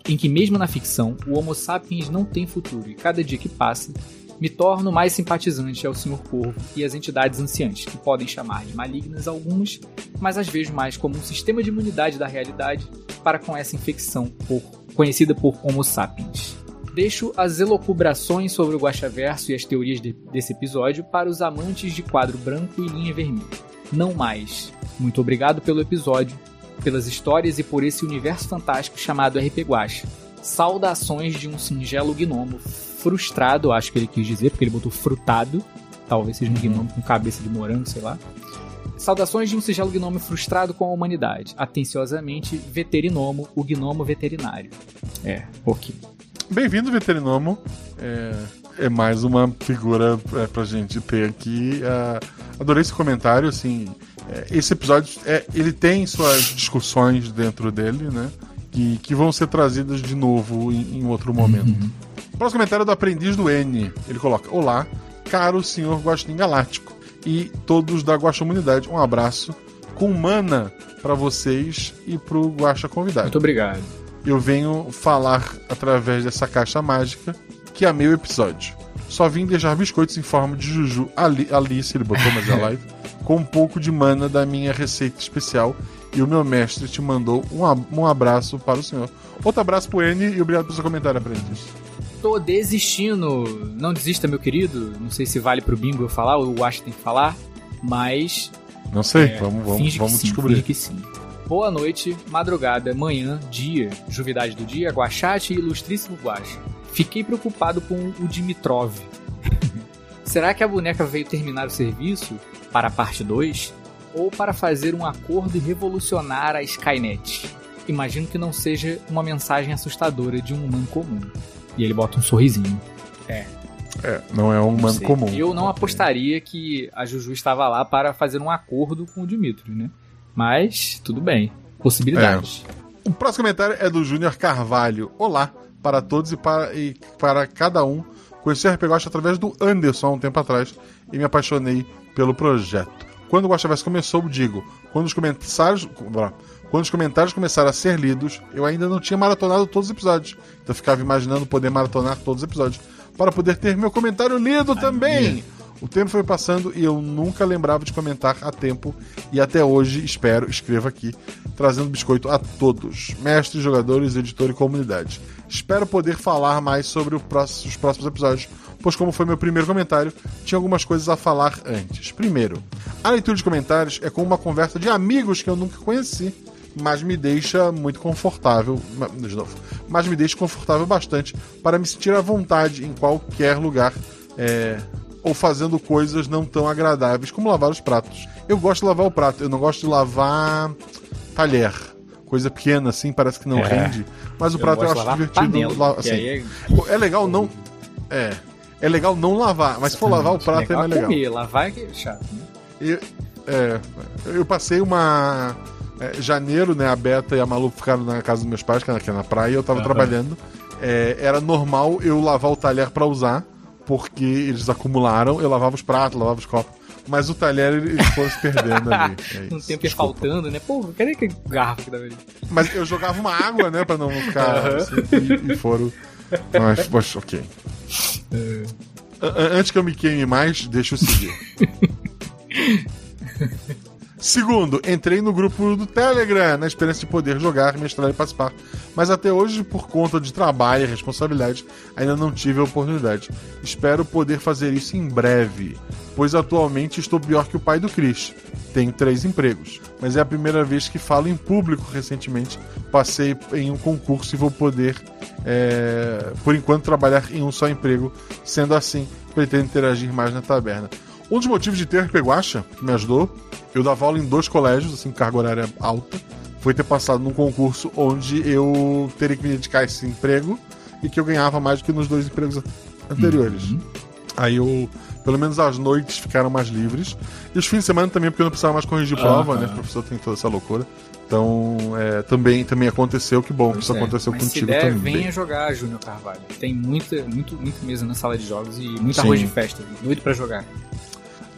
em que mesmo na ficção o Homo sapiens não tem futuro e cada dia que passa me torno mais simpatizante ao Sr. Corvo e às entidades anciãs, que podem chamar de malignas algumas, mas as vejo mais como um sistema de imunidade da realidade para com essa infecção por, conhecida por Homo sapiens. Deixo as elocubrações sobre o Guaxaverso e as teorias de, desse episódio para os amantes de quadro branco e linha vermelha. Não mais. Muito obrigado pelo episódio, pelas histórias e por esse universo fantástico chamado RP Guacha. Saudações de um singelo gnomo frustrado, acho que ele quis dizer, porque ele botou frutado. Talvez seja um gnomo com cabeça de morango, sei lá. Saudações de um singelo gnomo frustrado com a humanidade. Atenciosamente, veterinomo, o gnomo veterinário. É, ok. Bem-vindo, veterinomo. É, é mais uma figura é, pra gente ter aqui. Uh, adorei esse comentário, assim. É, esse episódio, é, ele tem suas discussões dentro dele, né? Que, que vão ser trazidas de novo em, em outro momento. Uhum. Próximo comentário é do Aprendiz do N. Ele coloca: Olá, caro senhor Guaxinim Galáctico e todos da Guaxa Comunidade. Um abraço com mana para vocês e pro Guaxa convidado. Muito obrigado. Eu venho falar através dessa caixa mágica que amei o episódio. Só vim deixar biscoitos em forma de Juju Ali, Alice, ele botou, mas é live, com um pouco de mana da minha receita especial. E o meu mestre te mandou um, um abraço para o senhor. Outro abraço pro N e obrigado pelo seu comentário, aprendiz tô desistindo. Não desista, meu querido. Não sei se vale pro bingo eu falar ou o Ash tem que falar, mas. Não sei, é, vamos, vamos, vamos sim, descobrir. que sim. Boa noite, madrugada, manhã, dia, juvidade do dia, guachate e ilustríssimo guache. Fiquei preocupado com o Dimitrov. Será que a boneca veio terminar o serviço para a parte 2? Ou para fazer um acordo e revolucionar a Skynet? Imagino que não seja uma mensagem assustadora de um humano comum. E ele bota um sorrisinho. É. É, não é um humano comum. Eu não apostaria que a Juju estava lá para fazer um acordo com o Dimitri, né? Mas, tudo bem. Possibilidades. É. O próximo comentário é do Júnior Carvalho. Olá para todos e para, e para cada um. Conheci o RPG através do Anderson há um tempo atrás e me apaixonei pelo projeto. Quando o Guaxaverso começou, digo, quando os comentários. Quando os comentários começaram a ser lidos, eu ainda não tinha maratonado todos os episódios. Então eu ficava imaginando poder maratonar todos os episódios. Para poder ter meu comentário lido também! O tempo foi passando e eu nunca lembrava de comentar a tempo. E até hoje, espero, escreva aqui, trazendo biscoito a todos, mestres, jogadores, editor e comunidade. Espero poder falar mais sobre próximo, os próximos episódios, pois, como foi meu primeiro comentário, tinha algumas coisas a falar antes. Primeiro, a leitura de comentários é como uma conversa de amigos que eu nunca conheci mas me deixa muito confortável. De novo, mas me deixa confortável bastante para me sentir à vontade em qualquer lugar. É, ou fazendo coisas não tão agradáveis como lavar os pratos. Eu gosto de lavar o prato, eu não gosto de lavar talher. Coisa pequena assim, parece que não é. rende. Mas o eu prato eu acho divertido. Panela, assim, é... é... legal não. É. É legal não lavar, mas se for lavar o prato é mais legal. Comer, lavar é chato, né? Eu, é, eu passei uma é, janeiro, né? A Beta e a Malu ficaram na casa dos meus pais, que é na praia, eu tava uhum. trabalhando. É, era normal eu lavar o talher para usar, porque eles acumularam, eu lavava os pratos, lavava os copos. Mas o talher eles foram se perdendo ali. É um tempo ia faltando, né? Pô, cadê que garrafa que tava Mas eu jogava uma água, né? Pra não ficar. Uhum. Assim, e, e, foram. Mas, poxa, ok. É. Antes que eu me queime mais, deixa eu seguir. Segundo, entrei no grupo do Telegram na esperança de poder jogar, mestrar e participar. Mas até hoje, por conta de trabalho e responsabilidade, ainda não tive a oportunidade. Espero poder fazer isso em breve, pois atualmente estou pior que o pai do Chris. Tenho três empregos, mas é a primeira vez que falo em público recentemente. Passei em um concurso e vou poder, é, por enquanto, trabalhar em um só emprego. Sendo assim, pretendo interagir mais na taberna. Um dos motivos de ter Peguacha, que me ajudou, Eu dava aula em dois colégios, assim, carga horária alta. Foi ter passado num concurso onde eu teria que me dedicar a esse emprego e que eu ganhava mais do que nos dois empregos anteriores. Uhum. Aí eu, pelo menos as noites ficaram mais livres. E os fins de semana também, porque eu não precisava mais corrigir prova, Aham. né? O professor tem toda essa loucura. Então, é, também, também aconteceu, que bom que isso é, aconteceu mas se contigo der, também. venha jogar Júnior Carvalho. Tem muita, muito, muito mesa na sala de jogos e muito Sim. arroz de festa. Doido pra jogar.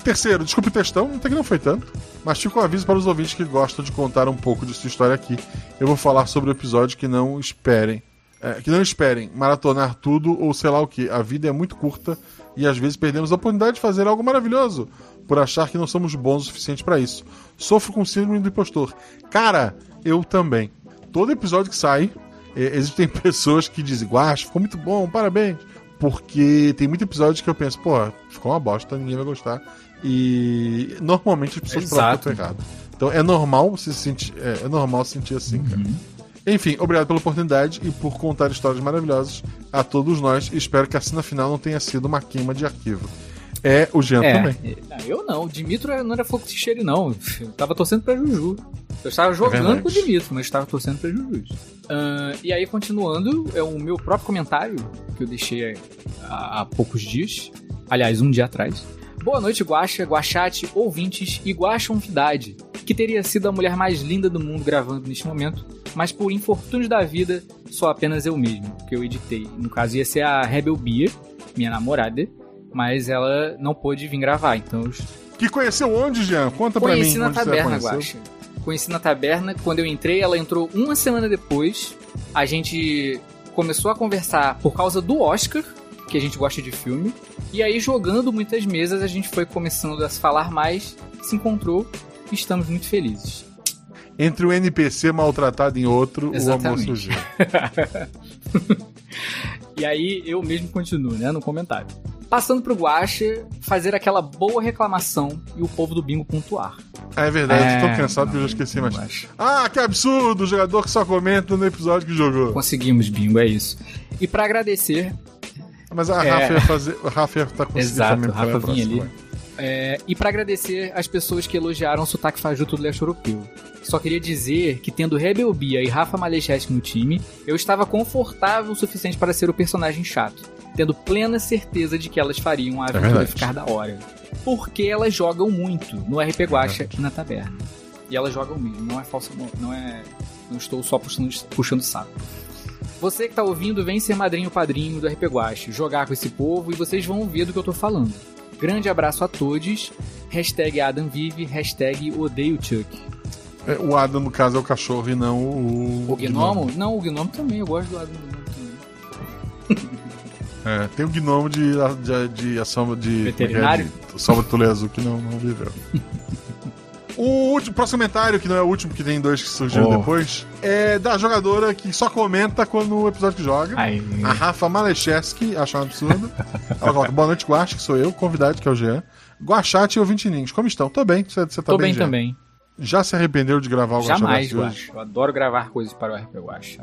Terceiro, desculpe o textão, até que não foi tanto. Mas fica um aviso para os ouvintes que gostam de contar um pouco de sua história aqui. Eu vou falar sobre o episódio que não esperem. é, que não esperem maratonar tudo ou sei lá o que. A vida é muito curta e às vezes perdemos a oportunidade de fazer algo maravilhoso por achar que não somos bons o suficiente para isso. Sofro com síndrome do impostor. Cara, eu também. Todo episódio que sai, é, existem pessoas que dizem, Guacha, ficou muito bom, parabéns. Porque tem muito episódio que eu penso, pô, ficou uma bosta, ninguém vai gostar. E normalmente as pessoas provam que eu tô Exato. errado. Então é normal se sentir, é, é normal se sentir assim, cara. Enfim, obrigado pela oportunidade e por contar histórias maravilhosas a todos nós. Espero que a cena final não tenha sido uma queima de arquivo. É o Jean É, também. é, eu não. O Dimitro não era fogo de cheiro, não. Eu tava torcendo pra Juju. Eu estava jogando verdade. com o Dimitro, mas estava torcendo pra Juju. Ah, e aí, continuando, é o meu próprio comentário que eu deixei há, há poucos dias. Aliás, um dia atrás. Boa noite, Guaxa, Guachate, ouvintes e Guaxonvidade, que teria sido a mulher mais linda do mundo gravando neste momento, mas por infortúnios da vida, sou apenas eu mesmo, que eu editei. No caso, ia ser a Rebel Bia, minha namorada, mas ela não pôde vir gravar, então Que conheceu onde, Jean? Conta pra mim. Conheci na taberna. Guaxa. Conheci na taberna, quando eu entrei, ela entrou uma semana depois. A gente começou a conversar por causa do Oscar, que a gente gosta de filme. E aí, jogando muitas mesas, a gente foi começando a se falar mais, se encontrou e estamos muito felizes. Entre o NPC maltratado em outro, o amor Exatamente. surgiu. E aí, eu mesmo continuo, né, no comentário. Passando pro Guaxa, fazer aquela boa reclamação e o povo do bingo pontuar. Ah, é verdade, É, tô cansado que eu já esqueci mais. Ah, que absurdo! O jogador que só comenta no episódio que jogou. Conseguimos, bingo, é isso. E pra agradecer, Mas a É. Rafa ia fazer. A Rafa ia tá conseguindo Exato, também Rafa vinha próxima. ali. É, e pra agradecer as pessoas que elogiaram o sotaque fajuto do leste europeu. Só queria dizer que tendo Rebel Bia e Rafa Malecheski no time, eu estava confortável o suficiente para ser o personagem chato, tendo plena certeza de que elas fariam a aventura verdade. ficar da hora. Porque elas jogam muito no RP Guacha e na taberna. E elas jogam mesmo, não é falso, não, não é. Não estou só puxando, puxando saco. Você que tá ouvindo, vem ser madrinho padrinho do RP Guache, jogar com esse povo e vocês vão ver do que eu tô falando. Grande abraço a todos. Hashtag Adam vive, hashtag odeio Chuck. É, O Adam, no caso, é o cachorro e não o. O Gnomo? Não, o Gnomo também, eu gosto do Adam Gnomo também. É, tem o gnomo de, de, de de. É é? De Salva de Azul que não, não viveu. O último, próximo comentário, que não é o último, que tem dois que surgiram Oh. depois, é da jogadora que só comenta quando o episódio que joga. A Rafa Malecheski, acho um absurdo. Ela coloca, boa noite, Guache, que sou eu, convidado, que é o Jean. Guachate e ouvinte Ninhos, como estão? Tô bem, você, tá tô bem, bem Jean? também. Já se arrependeu de gravar o Jamais? Guache. Eu adoro gravar coisas para o RP Guache.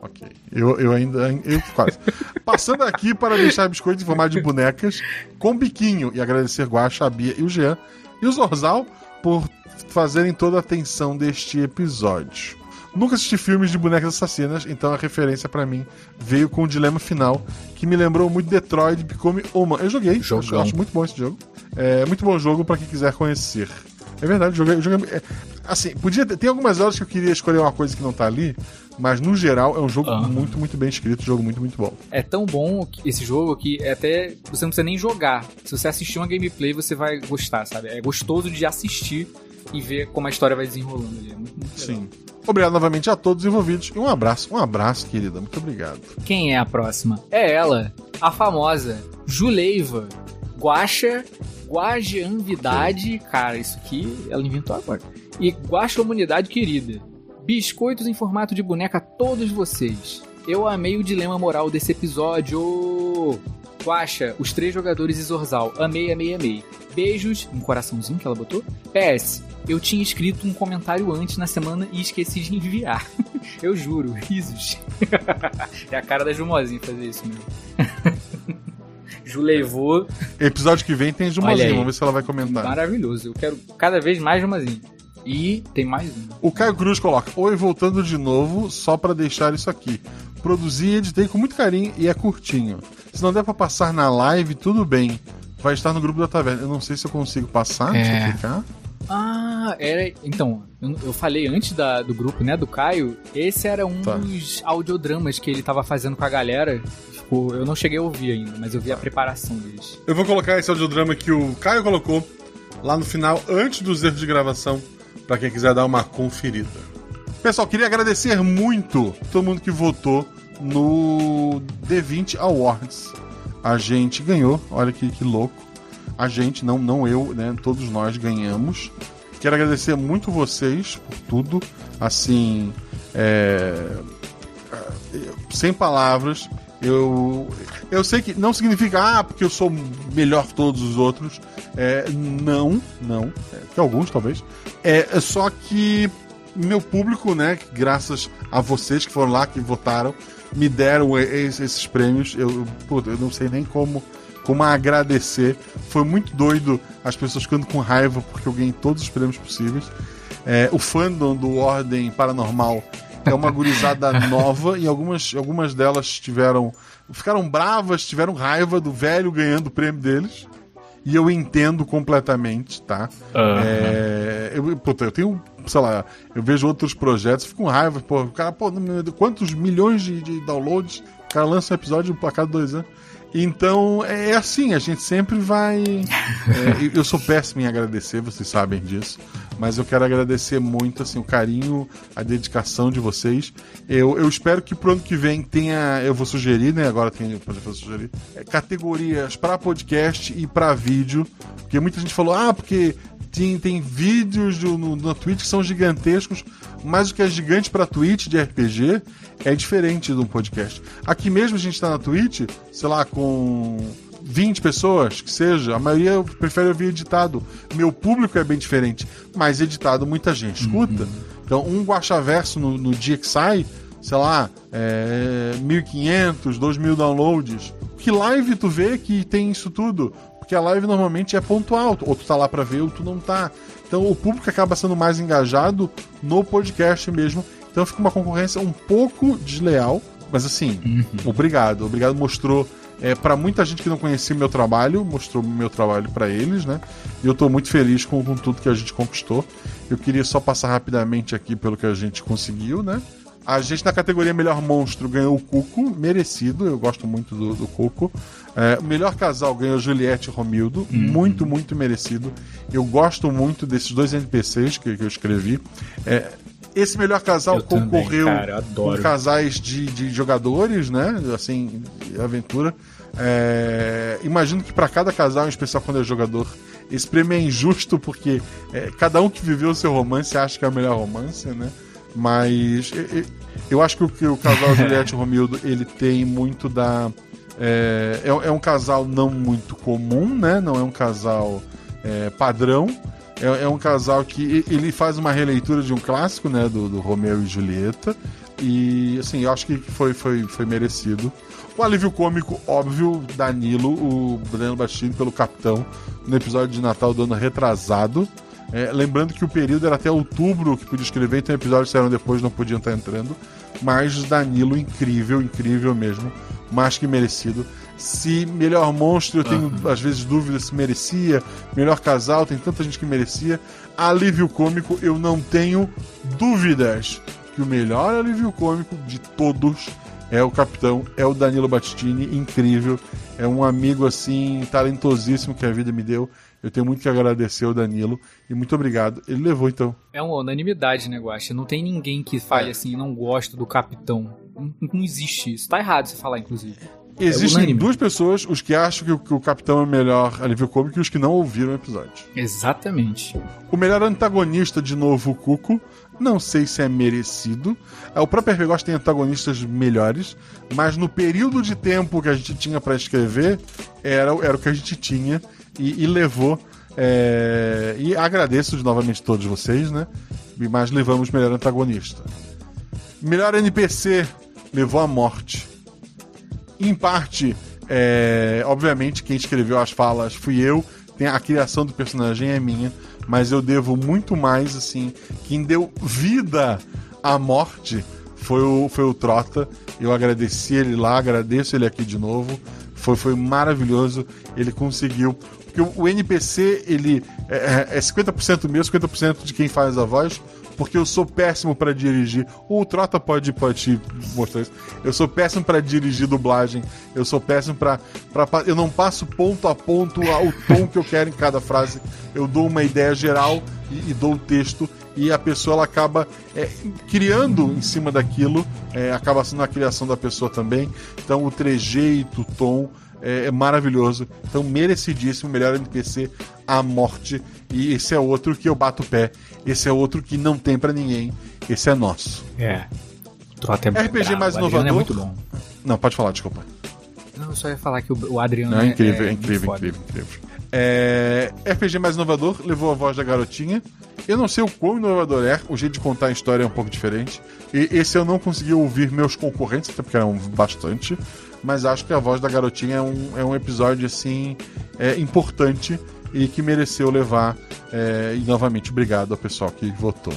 Ok. Eu, eu ainda. Eu quase. Passando aqui para deixar biscoitos em formato de bonecas com biquinho e agradecer Guaxa, a Bia e o Jean e o Zorzal por fazerem toda a atenção deste episódio. Nunca assisti filmes de bonecas assassinas, então a referência pra mim veio com o dilema final, que me lembrou muito Detroit Become Human. Eu joguei, acho, Jogão. acho muito bom esse jogo. É muito bom jogo pra quem quiser conhecer. É verdade, joguei, joguei é, assim, podia ter, tem algumas horas que eu queria escolher uma coisa que não tá ali, mas no geral é um jogo Aham. muito, muito bem escrito, um jogo muito, muito bom. É tão bom esse jogo que é até você não precisa nem jogar. Se você assistir uma gameplay, você vai gostar, sabe? É gostoso de assistir e ver como a história vai desenrolando ali. É muito, muito. Sim. Obrigado novamente a todos os envolvidos e um abraço, um abraço, querida. Muito obrigado. Quem é a próxima? É ela, a famosa Juleiva Guaxa Guajeanvidade. Cara, isso aqui ela inventou agora. E Guaxa Humanidade Querida. Biscoitos em formato de boneca a todos vocês. Eu amei o dilema moral desse episódio. Guaxa, os três jogadores e Zorzal. Amei, amei, amei. Beijos, um coraçãozinho que ela botou. PS, eu tinha escrito um comentário antes na semana e esqueci de enviar. Eu juro, risos. é a cara da Jumozinha fazer isso mesmo. Ju levou. Episódio que vem tem Jumazinho, aí. vamos ver se ela vai comentar. Maravilhoso. Eu quero cada vez mais Jumazinho. E tem mais um. O Caio Cruz coloca: Oi, voltando de novo, só pra deixar isso aqui. Produzi e editei com muito carinho e é curtinho. Se não der pra passar na live, tudo bem. Vai estar no grupo da taverna. Eu não sei se eu consigo passar. Deixa eu É. clicar. Ah, era. Então, eu, falei antes da, do grupo, né, do Caio. Esse era um Tá. dos audiodramas que ele tava fazendo com a galera. Tipo, eu não cheguei a ouvir ainda, mas eu vi a preparação deles. Eu vou colocar esse audiodrama que o Caio colocou lá no final, antes dos erros de gravação, pra quem quiser dar uma conferida. Pessoal, queria agradecer muito todo mundo que votou no D20 Awards. A gente ganhou, olha que, que louco. A gente, não, não eu, né? Todos nós ganhamos. Quero agradecer muito vocês por tudo. Assim, é, sem palavras. Eu, eu sei que não significa, ah, porque eu sou melhor que todos os outros. É, não, não. É, que alguns, talvez. É, é só que meu público, né, graças a vocês que foram lá, que votaram, me deram esses, prêmios. Eu, puta, eu não sei nem como, como agradecer. Foi muito doido as pessoas ficando com raiva porque eu ganhei todos os prêmios possíveis. É, o fandom do Ordem Paranormal é uma gurizada nova e algumas, algumas delas tiveram. ficaram bravas, tiveram raiva do velho ganhando o prêmio deles. E eu entendo completamente, tá? É, eu, puta, eu tenho, sei lá, eu vejo outros projetos, fico com raiva, pô, o cara, pô, quantos milhões de, de downloads, o cara lança um episódio a cada dois anos. Então, é assim, a gente sempre vai. é, eu sou péssimo em agradecer, vocês sabem disso. Mas eu quero agradecer muito assim, o carinho, a dedicação de vocês. Eu, eu espero que pro ano que vem tenha. Eu vou sugerir, né? Agora tem. Pode sugerir. é, categorias para podcast e para vídeo. Porque muita gente falou, ah, porque tem, tem vídeos do, no, na Twitch que são gigantescos, mas o que é gigante pra Twitch de RPG é diferente de um podcast. Aqui mesmo a gente tá na Twitch, sei lá, com 20 pessoas, que seja, a maioria prefere ouvir editado. Meu público é bem diferente, mas editado muita gente escuta. Então, um Guaxaverso no, no dia que sai, sei lá, é, 1.500, 2.000 downloads. Que live tu vê que tem isso tudo? Porque a live normalmente é pontual, ou tu tá lá pra ver ou tu não tá. Então o público acaba sendo mais engajado no podcast mesmo. Então fica uma concorrência um pouco desleal, mas assim, obrigado. Obrigado mostrou é, para muita gente que não conhecia meu trabalho, mostrou meu trabalho pra eles, né? E eu tô muito feliz com, com tudo que a gente conquistou. Eu queria só passar rapidamente aqui pelo que a gente conseguiu, né? A gente na categoria Melhor Monstro ganhou o Cuco, merecido, eu gosto muito do, do Cuco. É, o melhor casal ganhou Juliette e Romildo, muito, muito merecido. Eu gosto muito desses dois NPCs que, que eu escrevi. É, esse melhor casal Eu também, concorreu cara, eu adoro. com casais de, de jogadores, né? Assim, aventura. É, imagino que para cada casal, em especial quando é jogador, esse prêmio é injusto porque é, cada um que viveu o seu romance acha que é o melhor romance, né? Mas e- e- eu acho que o, que o casal Juliette e Romildo ele tem muito da. É, é, é um casal não muito comum, né? Não é um casal é, padrão. É, é um casal que ele faz uma releitura de um clássico, né? Do, do Romeu e Julieta. E assim, eu acho que foi, foi, foi merecido. O alívio cômico, óbvio, Danilo, o Breno Bastini pelo Capitão, no episódio de Natal do ano retrasado. É, lembrando que o período era até outubro que podia escrever, então episódios saíram depois não podiam estar entrando. Mas Danilo, incrível, incrível mesmo. Mais que merecido. Se melhor monstro, eu tenho às vezes dúvidas se merecia. Melhor casal, tem tanta gente que merecia. Alívio cômico, eu não tenho dúvidas que o melhor alívio cômico de todos é o capitão, é o Danilo Battistini, incrível. É um amigo assim, talentosíssimo que a vida me deu. Eu tenho muito que agradecer ao Danilo e muito obrigado. Ele levou então. É uma unanimidade, né, Guaxa? Não tem ninguém que fale assim, não gosta do capitão. Não, não existe isso. Tá errado você falar, inclusive. Existem unânime. duas pessoas, os que acham que o, que o capitão é o melhor alívio cômico e os que não ouviram o episódio. Exatamente. O melhor antagonista, de novo, o Cuco. Não sei se é merecido. É, O próprio RPG tem antagonistas melhores, mas no período de tempo que a gente tinha pra escrever, era, era o que a gente tinha e, e levou. é, E agradeço de novamente todos vocês, né? Mas levamos melhor antagonista. Melhor NPC levou a morte. Em parte, É, obviamente, quem escreveu as falas fui eu. A criação do personagem é minha. Mas eu devo muito mais, assim. Quem deu vida à morte foi o, foi o Trota. Eu agradeci ele lá, agradeço ele aqui de novo. Foi, foi maravilhoso. Ele conseguiu. Porque o, o NPC, ele é, é 50% meu, 50% de quem faz a voz porque eu sou péssimo para dirigir. O Trota pode, pode te mostrar isso. Eu sou péssimo para dirigir dublagem. Eu sou péssimo para eu não passo ponto a ponto o tom que eu quero em cada frase. Eu dou uma ideia geral e, e dou o texto e a pessoa ela acaba é, criando em cima daquilo, é, acaba sendo a criação da pessoa também. Então o trejeito, o tom é, é maravilhoso. Então merecidíssimo, melhor NPC a morte. E esse é outro que eu bato o pé. Esse é outro que não tem para ninguém. Esse é nosso. É. É RPG bravo. mais Adriano inovador. É muito bom. Não, pode falar, desculpa. Não, eu só ia falar que o, Adriano Não, é, é incrível, é é incrível, incrível, incrível. É, RPG mais inovador levou a voz da garotinha. Eu não sei o quão inovador é, o jeito de contar a história é um pouco diferente. E esse eu não consegui ouvir meus concorrentes, até porque eram bastante. Mas acho que a voz da garotinha é um, é um episódio assim é, importante e que mereceu levar. é, e novamente, obrigado ao pessoal que votou.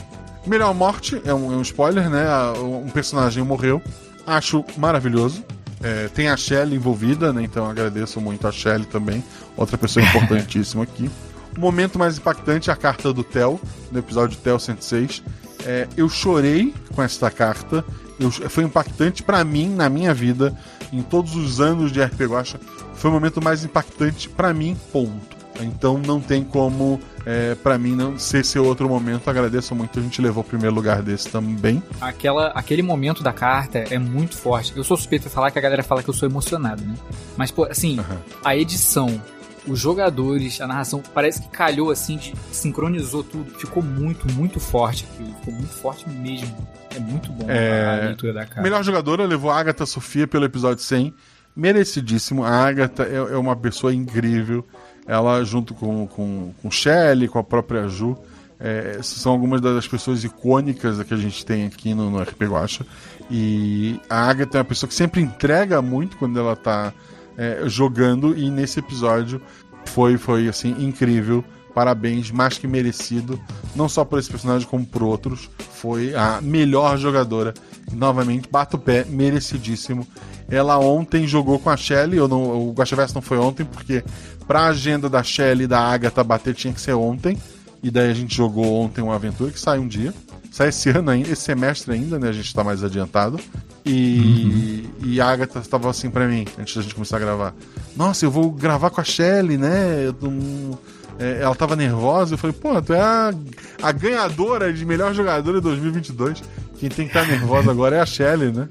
Melhor morte é um, é um spoiler, né? Um personagem morreu. Acho maravilhoso. É, tem a Shelly envolvida, né? Então agradeço muito a Shelly também. Outra pessoa importantíssima aqui. O momento mais impactante é a carta do Theo, no episódio Theo 106. É, eu chorei com esta carta. Eu- foi impactante pra mim, na minha vida, em todos os anos de RP Guacha. Foi o momento mais impactante pra mim, ponto. Então não tem como, é, para mim, não ser esse outro momento. Agradeço muito, a gente levou o primeiro lugar desse também. Aquela, aquele momento da carta é muito forte. Eu sou suspeito de falar que a galera fala que eu sou emocionado, né? Mas, pô, assim, a edição, os jogadores, a narração, parece que calhou assim, de, sincronizou tudo. Ficou muito, muito forte aquilo. Ficou muito forte mesmo. É muito bom É, a leitura da carta. Melhor jogadora levou a Agatha Sofia pelo episódio 100. Merecidíssimo. A Agatha é, é uma pessoa incrível. Ela, junto com, com, com Shelley, com a própria Ju, é, são algumas das pessoas icônicas que a gente tem aqui no, no RP Guacha. E a Agatha é uma pessoa que sempre entrega muito quando ela tá é, jogando. E nesse episódio foi, foi assim, incrível. Parabéns, mais que merecido. Não só por esse personagem, como por outros. Foi a melhor jogadora. Novamente, bato o pé, merecidíssimo. Ela ontem jogou com a Shelly. Eu não, o Guaxaverso não foi ontem, porque pra agenda da Shelly e da Agatha bater tinha que ser ontem. E daí a gente jogou ontem uma aventura que sai um dia. Sai esse ano ainda, esse semestre ainda, né? A gente tá mais adiantado. E, e a Agatha estava assim pra mim, antes da gente começar a gravar. Nossa, eu vou gravar com a Shelly, né? Eu não- é, ela tava nervosa. Eu falei, pô, tu é a, a ganhadora de melhor jogadora de 2022. Quem tem que estar nervosa agora é a Shelly, né?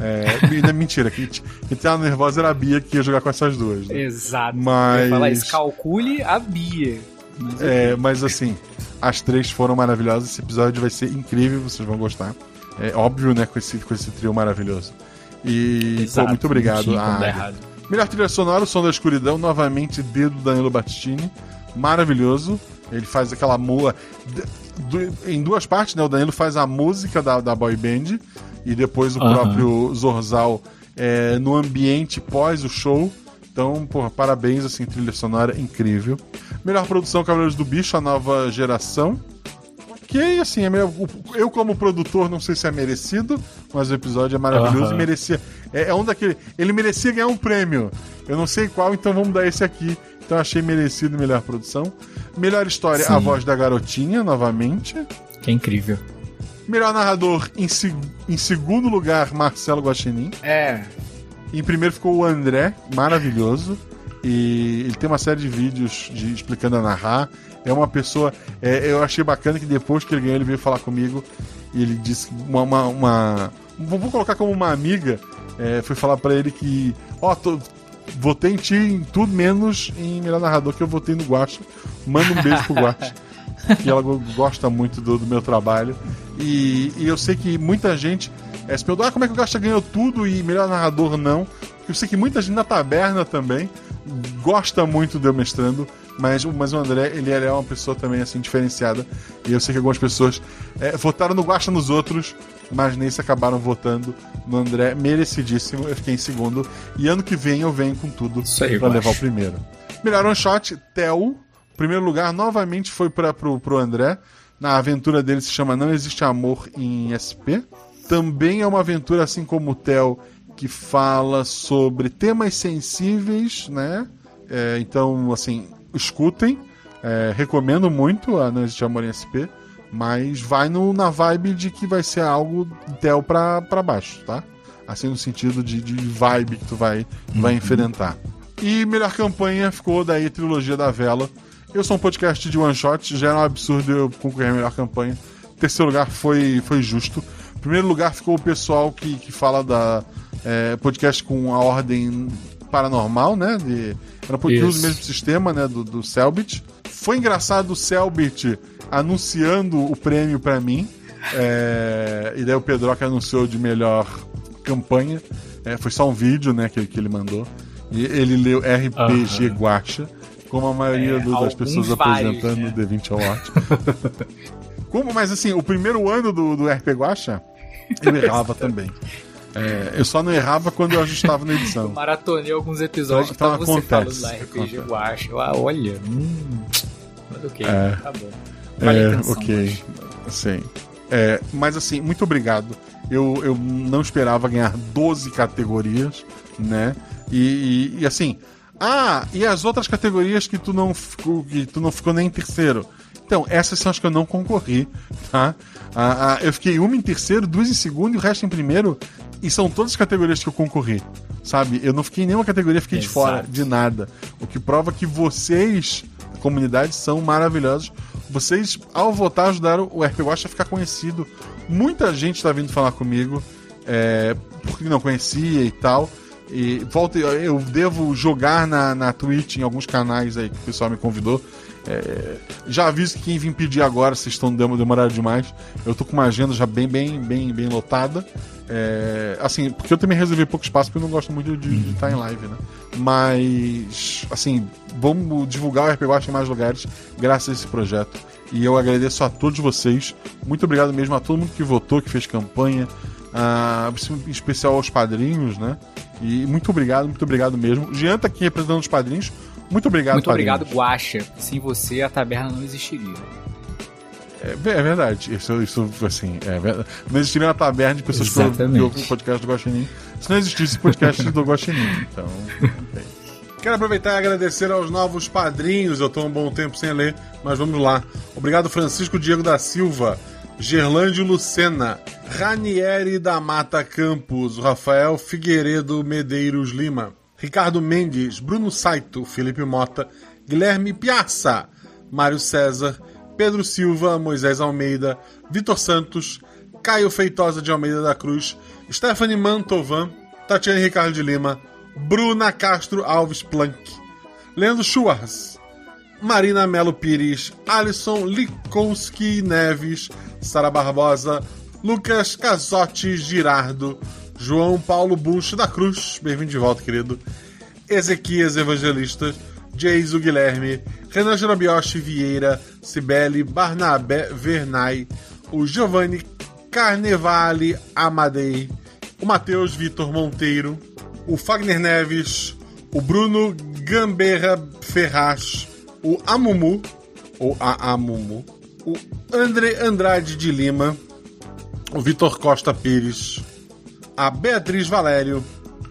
É, e não é mentira, quem, quem tava nervosa era a Bia que ia jogar com essas duas. né? Exato. Mas- falar isso, calcule a Bia. Mas É, mas assim, as três foram maravilhosas. Esse episódio vai ser incrível, vocês vão gostar. É óbvio, né, com esse, com esse trio maravilhoso. E, Exato, pô, muito obrigado. não tinha como a dar Águia. errado. Melhor trilha sonora, o som da escuridão, novamente, dedo Danilo Battistini. Maravilhoso. Ele faz aquela mula. em duas partes, né? O Danilo faz a música da, da boy band e depois o Aham. próprio Zorzal é, no ambiente pós o show. Então, porra, parabéns, assim, trilha sonora incrível. Melhor produção Cavaleiros do Bicho, a nova geração. Que, assim, é meio, eu como produtor não sei se é merecido, mas o episódio é maravilhoso e merecia. É, é um daquele. Ele merecia ganhar um prêmio. Eu não sei qual, então vamos dar esse aqui. Então achei merecido melhor produção. Melhor história, a Sim. voz da garotinha, novamente. Que é incrível. Melhor narrador, em, se- em segundo lugar, Marcelo Guaxinim. É. Em primeiro ficou o André, maravilhoso. E ele tem uma série de vídeos de, explicando a narrar. É uma pessoa. é, eu achei bacana que depois que ele ganhou, ele veio falar comigo. E ele disse uma. uma, uma- vou colocar como uma amiga. é, foi falar pra ele que. Ó, tô- votei em ti em tudo menos em melhor narrador que eu votei no Guacha. Manda um beijo pro Guacha. que ela go- gosta muito do, do meu trabalho. E, e eu sei que muita gente é, se perguntou, ah, como é que o Guacha ganhou tudo e melhor narrador não. Eu sei que muita gente na taberna também gosta muito de eu mestrando. Mas, mas o André, ele é uma pessoa também, assim, diferenciada. E eu sei que algumas pessoas é, votaram no Guaxa nos outros, mas nesse acabaram votando no André, merecidíssimo. Eu fiquei em segundo. E ano que vem eu venho com tudo Guaxa. levar o primeiro. Melhor one shot, Theo. Primeiro lugar, novamente foi para pro, pro André. Na aventura dele se chama Não Existe Amor em SP. Também é uma aventura, assim como o Theo, que fala sobre temas sensíveis, né? É, então, assim, escutem. É, recomendo muito a Não Existe Amor em SP. Mas vai no, na vibe de que vai ser algo Theo pra, pra baixo, tá? Assim, no sentido de, de vibe que tu vai, vai enfrentar. E melhor campanha ficou daí Trilogia da Vela. Eu sou um podcast de one shot, já era um absurdo eu concorrer a melhor campanha. Terceiro lugar foi, foi justo. Primeiro lugar ficou o pessoal que, que fala da é, podcast com a ordem paranormal, né? De, era um podcast que usa o mesmo sistema, né? Do, do Selbit. Foi engraçado o Selbit anunciando o prêmio pra mim. É, e daí o Pedro que anunciou de melhor campanha. É, foi só um vídeo, né, que, que ele mandou. E ele leu RPG Guacha, como a maioria É, do- das pessoas vários, apresentando né? o D20 Award. como, mas assim, o primeiro ano do, do RPG Guacha, eu errava também. É, eu só não errava quando eu ajustava na Eu edição. maratonei alguns episódios Então- então, então você falando acontece, lá RPG acontece. Guacha. Eu, ah, olha, hum, mas ok, É. tá bom. Vale a É, atenção, ok. Sim. É, mas assim, muito obrigado. Eu, eu não esperava ganhar 12 categorias, né? E, e- e, assim. Ah, e as outras categorias que tu não que tu não ficou nem em terceiro. Então, essas são as que eu não concorri, tá? Ah, ah, eu fiquei uma em terceiro, duas em segundo e o resto em primeiro. E são todas as categorias que eu concorri, sabe? Eu não fiquei em nenhuma categoria, fiquei de Exato. fora de nada. O que prova que vocês, a comunidade, são maravilhosos. Vocês, ao votar, ajudaram o RP Watch a ficar conhecido. Muita gente está vindo falar comigo, é, porque não conhecia e tal. E volta, eu devo jogar na, na Twitch, em alguns canais aí que o pessoal me convidou. É, já aviso que quem vir pedir agora, vocês estão dem- demorando demais. Eu tô com uma agenda já bem, bem, bem, bem lotada. É, assim, porque eu também reservei pouco espaço porque eu não gosto muito de, estar em live, né? Mas, assim, vamos divulgar o RP Watch em mais lugares graças a esse projeto. E eu agradeço a todos vocês. Muito obrigado mesmo a todo mundo que votou, que fez campanha. ah, em especial aos padrinhos, né? E muito obrigado, muito obrigado mesmo. Jean tá aqui representando os padrinhos. Muito obrigado, Muito padrinhos. obrigado, Guacha. Sem você, a taberna não existiria. É, é verdade. Isso, isso assim, é verdade. Não existiria uma taberna de pessoas que Exatamente. ouvem o podcast do Guaxinim se não existisse podcast do Guaxinim. Então, ok. Quero aproveitar e agradecer aos novos padrinhos. Eu estou um bom tempo sem ler, mas vamos lá. Obrigado, Francisco Diego da Silva, Gerlândio Lucena, Ranieri da Mata Campos, Rafael Figueiredo Medeiros Lima, Ricardo Mendes, Bruno Saito, Felipe Mota, Guilherme Piazza, Mário César, Pedro Silva, Moisés Almeida, Vitor Santos, Caio Feitosa de Almeida da Cruz, Stephanie Mantovan, Tatiane Ricardo de Lima, Bruna Castro Alves Planck, Leandro Schwartz, Marina Melo Pires, Alisson Likowski Neves, Sara Barbosa, Lucas Casotti Girardo, João Paulo Bunch da Cruz, bem-vindo de volta, querido, Ezequias Evangelista, Jeiso Guilherme, Renan Jerobioshi Vieira, Cibele Barnabé Vernay, o Giovanni Carnevale Amadei, o Matheus Vitor Monteiro, o Fagner Neves, o Bruno Gamberra Ferraz, o Amumu, ou a Amumu, o André Andrade de Lima, o Vitor Costa Pires, a Beatriz Valério,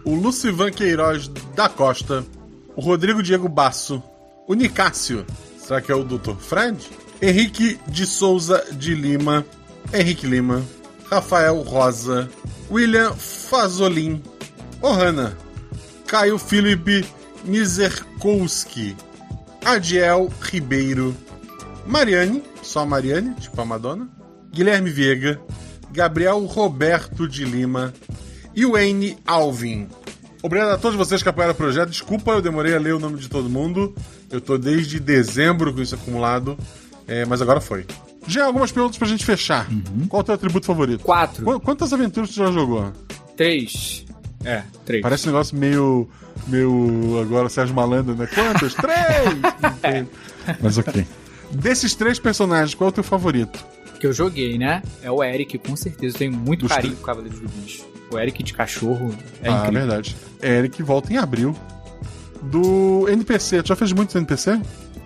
o Lucivan Queiroz da Costa, o Rodrigo Diego Basso, o Nicásio, será que é o Dr. Fred? Henrique de Souza de Lima, Henrique Lima, Rafael Rosa, William Fazolin, Ohana, Caio Felipe Mizerkowski, Adiel Ribeiro, Mariane, só Mariane, tipo a Madonna, Guilherme Viega, Gabriel Roberto de Lima e Wayne Alvin. Obrigado a todos vocês que apoiaram o projeto. Desculpa, eu demorei a ler o nome de todo mundo. Eu tô desde dezembro com isso acumulado, é, mas agora foi. Já algumas perguntas pra gente fechar. Qual é o teu atributo favorito? Quatro. Qu- quantas aventuras tu já jogou? Três. É, três. Parece um negócio meio. meio. agora Sérgio Malandro, né? Quantos? Três! Não tem. Mas ok. Desses três personagens, qual é o teu favorito? Que eu joguei, né? É o Eric, com certeza. Eu tenho muito Dos carinho três- com o Cavaleiro do Bicho. O Eric de cachorro é ah, incrível. verdade. Eric volta em abril. Do NPC, tu já fez muitos NPC?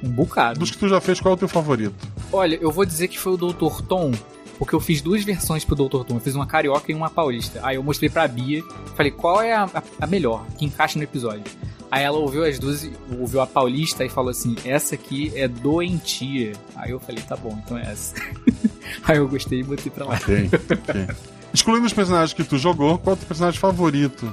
Um bocado. Dos que tu já fez, qual é o teu favorito? Olha, eu vou dizer que foi o Dr. Tom, porque eu fiz duas versões pro Dr. Tom. Eu fiz uma carioca e uma paulista. Aí eu mostrei pra Bia, falei qual é a, a- melhor, que encaixa no episódio. Aí ela ouviu as duas, ouviu a paulista e falou assim: essa aqui é doentia. Aí eu falei: tá bom, então é essa. Aí eu gostei e botei pra lá. Ok, ok. Excluindo os personagens que tu jogou, qual é o teu personagem favorito?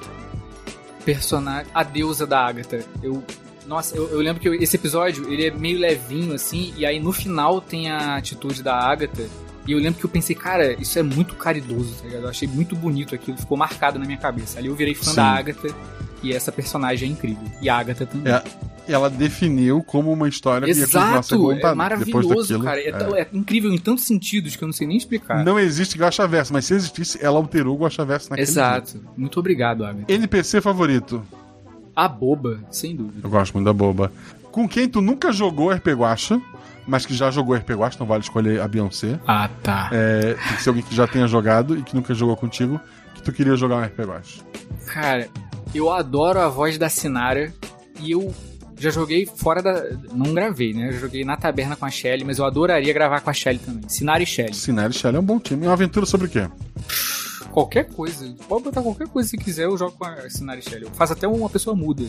personagem. A deusa da Agatha. Eu. Nossa, eu, eu lembro que eu- esse episódio ele é meio levinho assim, e aí no final tem a atitude da Agatha. E eu lembro que eu pensei, cara, isso é muito caridoso, tá ligado? Eu achei muito bonito aquilo, ficou marcado na minha cabeça. Ali eu virei fã Sim. da Agatha, e essa personagem é incrível. E a Agatha também. É, ela definiu como uma história que ia continuar Exato, contada. é maravilhoso, daquilo, cara. É, é. é incrível em tantos sentidos que eu não sei nem explicar. Não existe Guaxaverso, mas se existisse, ela alterou o Guaxaverso naquele Exato. Muito obrigado, Agatha. dia. NPC favorito? A boba, sem dúvida. Eu gosto muito da boba. Com quem tu nunca jogou RP Guacha, mas que já jogou RP Guacha, não vale escolher a Beyoncé. Ah, tá. É, tem que ser alguém que já tenha jogado e que nunca jogou contigo, que tu queria jogar um RP Guacha. Cara, eu adoro a voz da Sinara e eu já joguei fora da. Não gravei, né? Eu joguei na taberna com a Shelly, mas eu adoraria gravar com a Shelly também. Sinara e Shelly. Sinara e Shelly é um bom time. É uma aventura sobre o quê? Qualquer coisa. Pode botar qualquer coisa se quiser, eu jogo com a Sinara e Shelly. Eu faço até uma pessoa muda.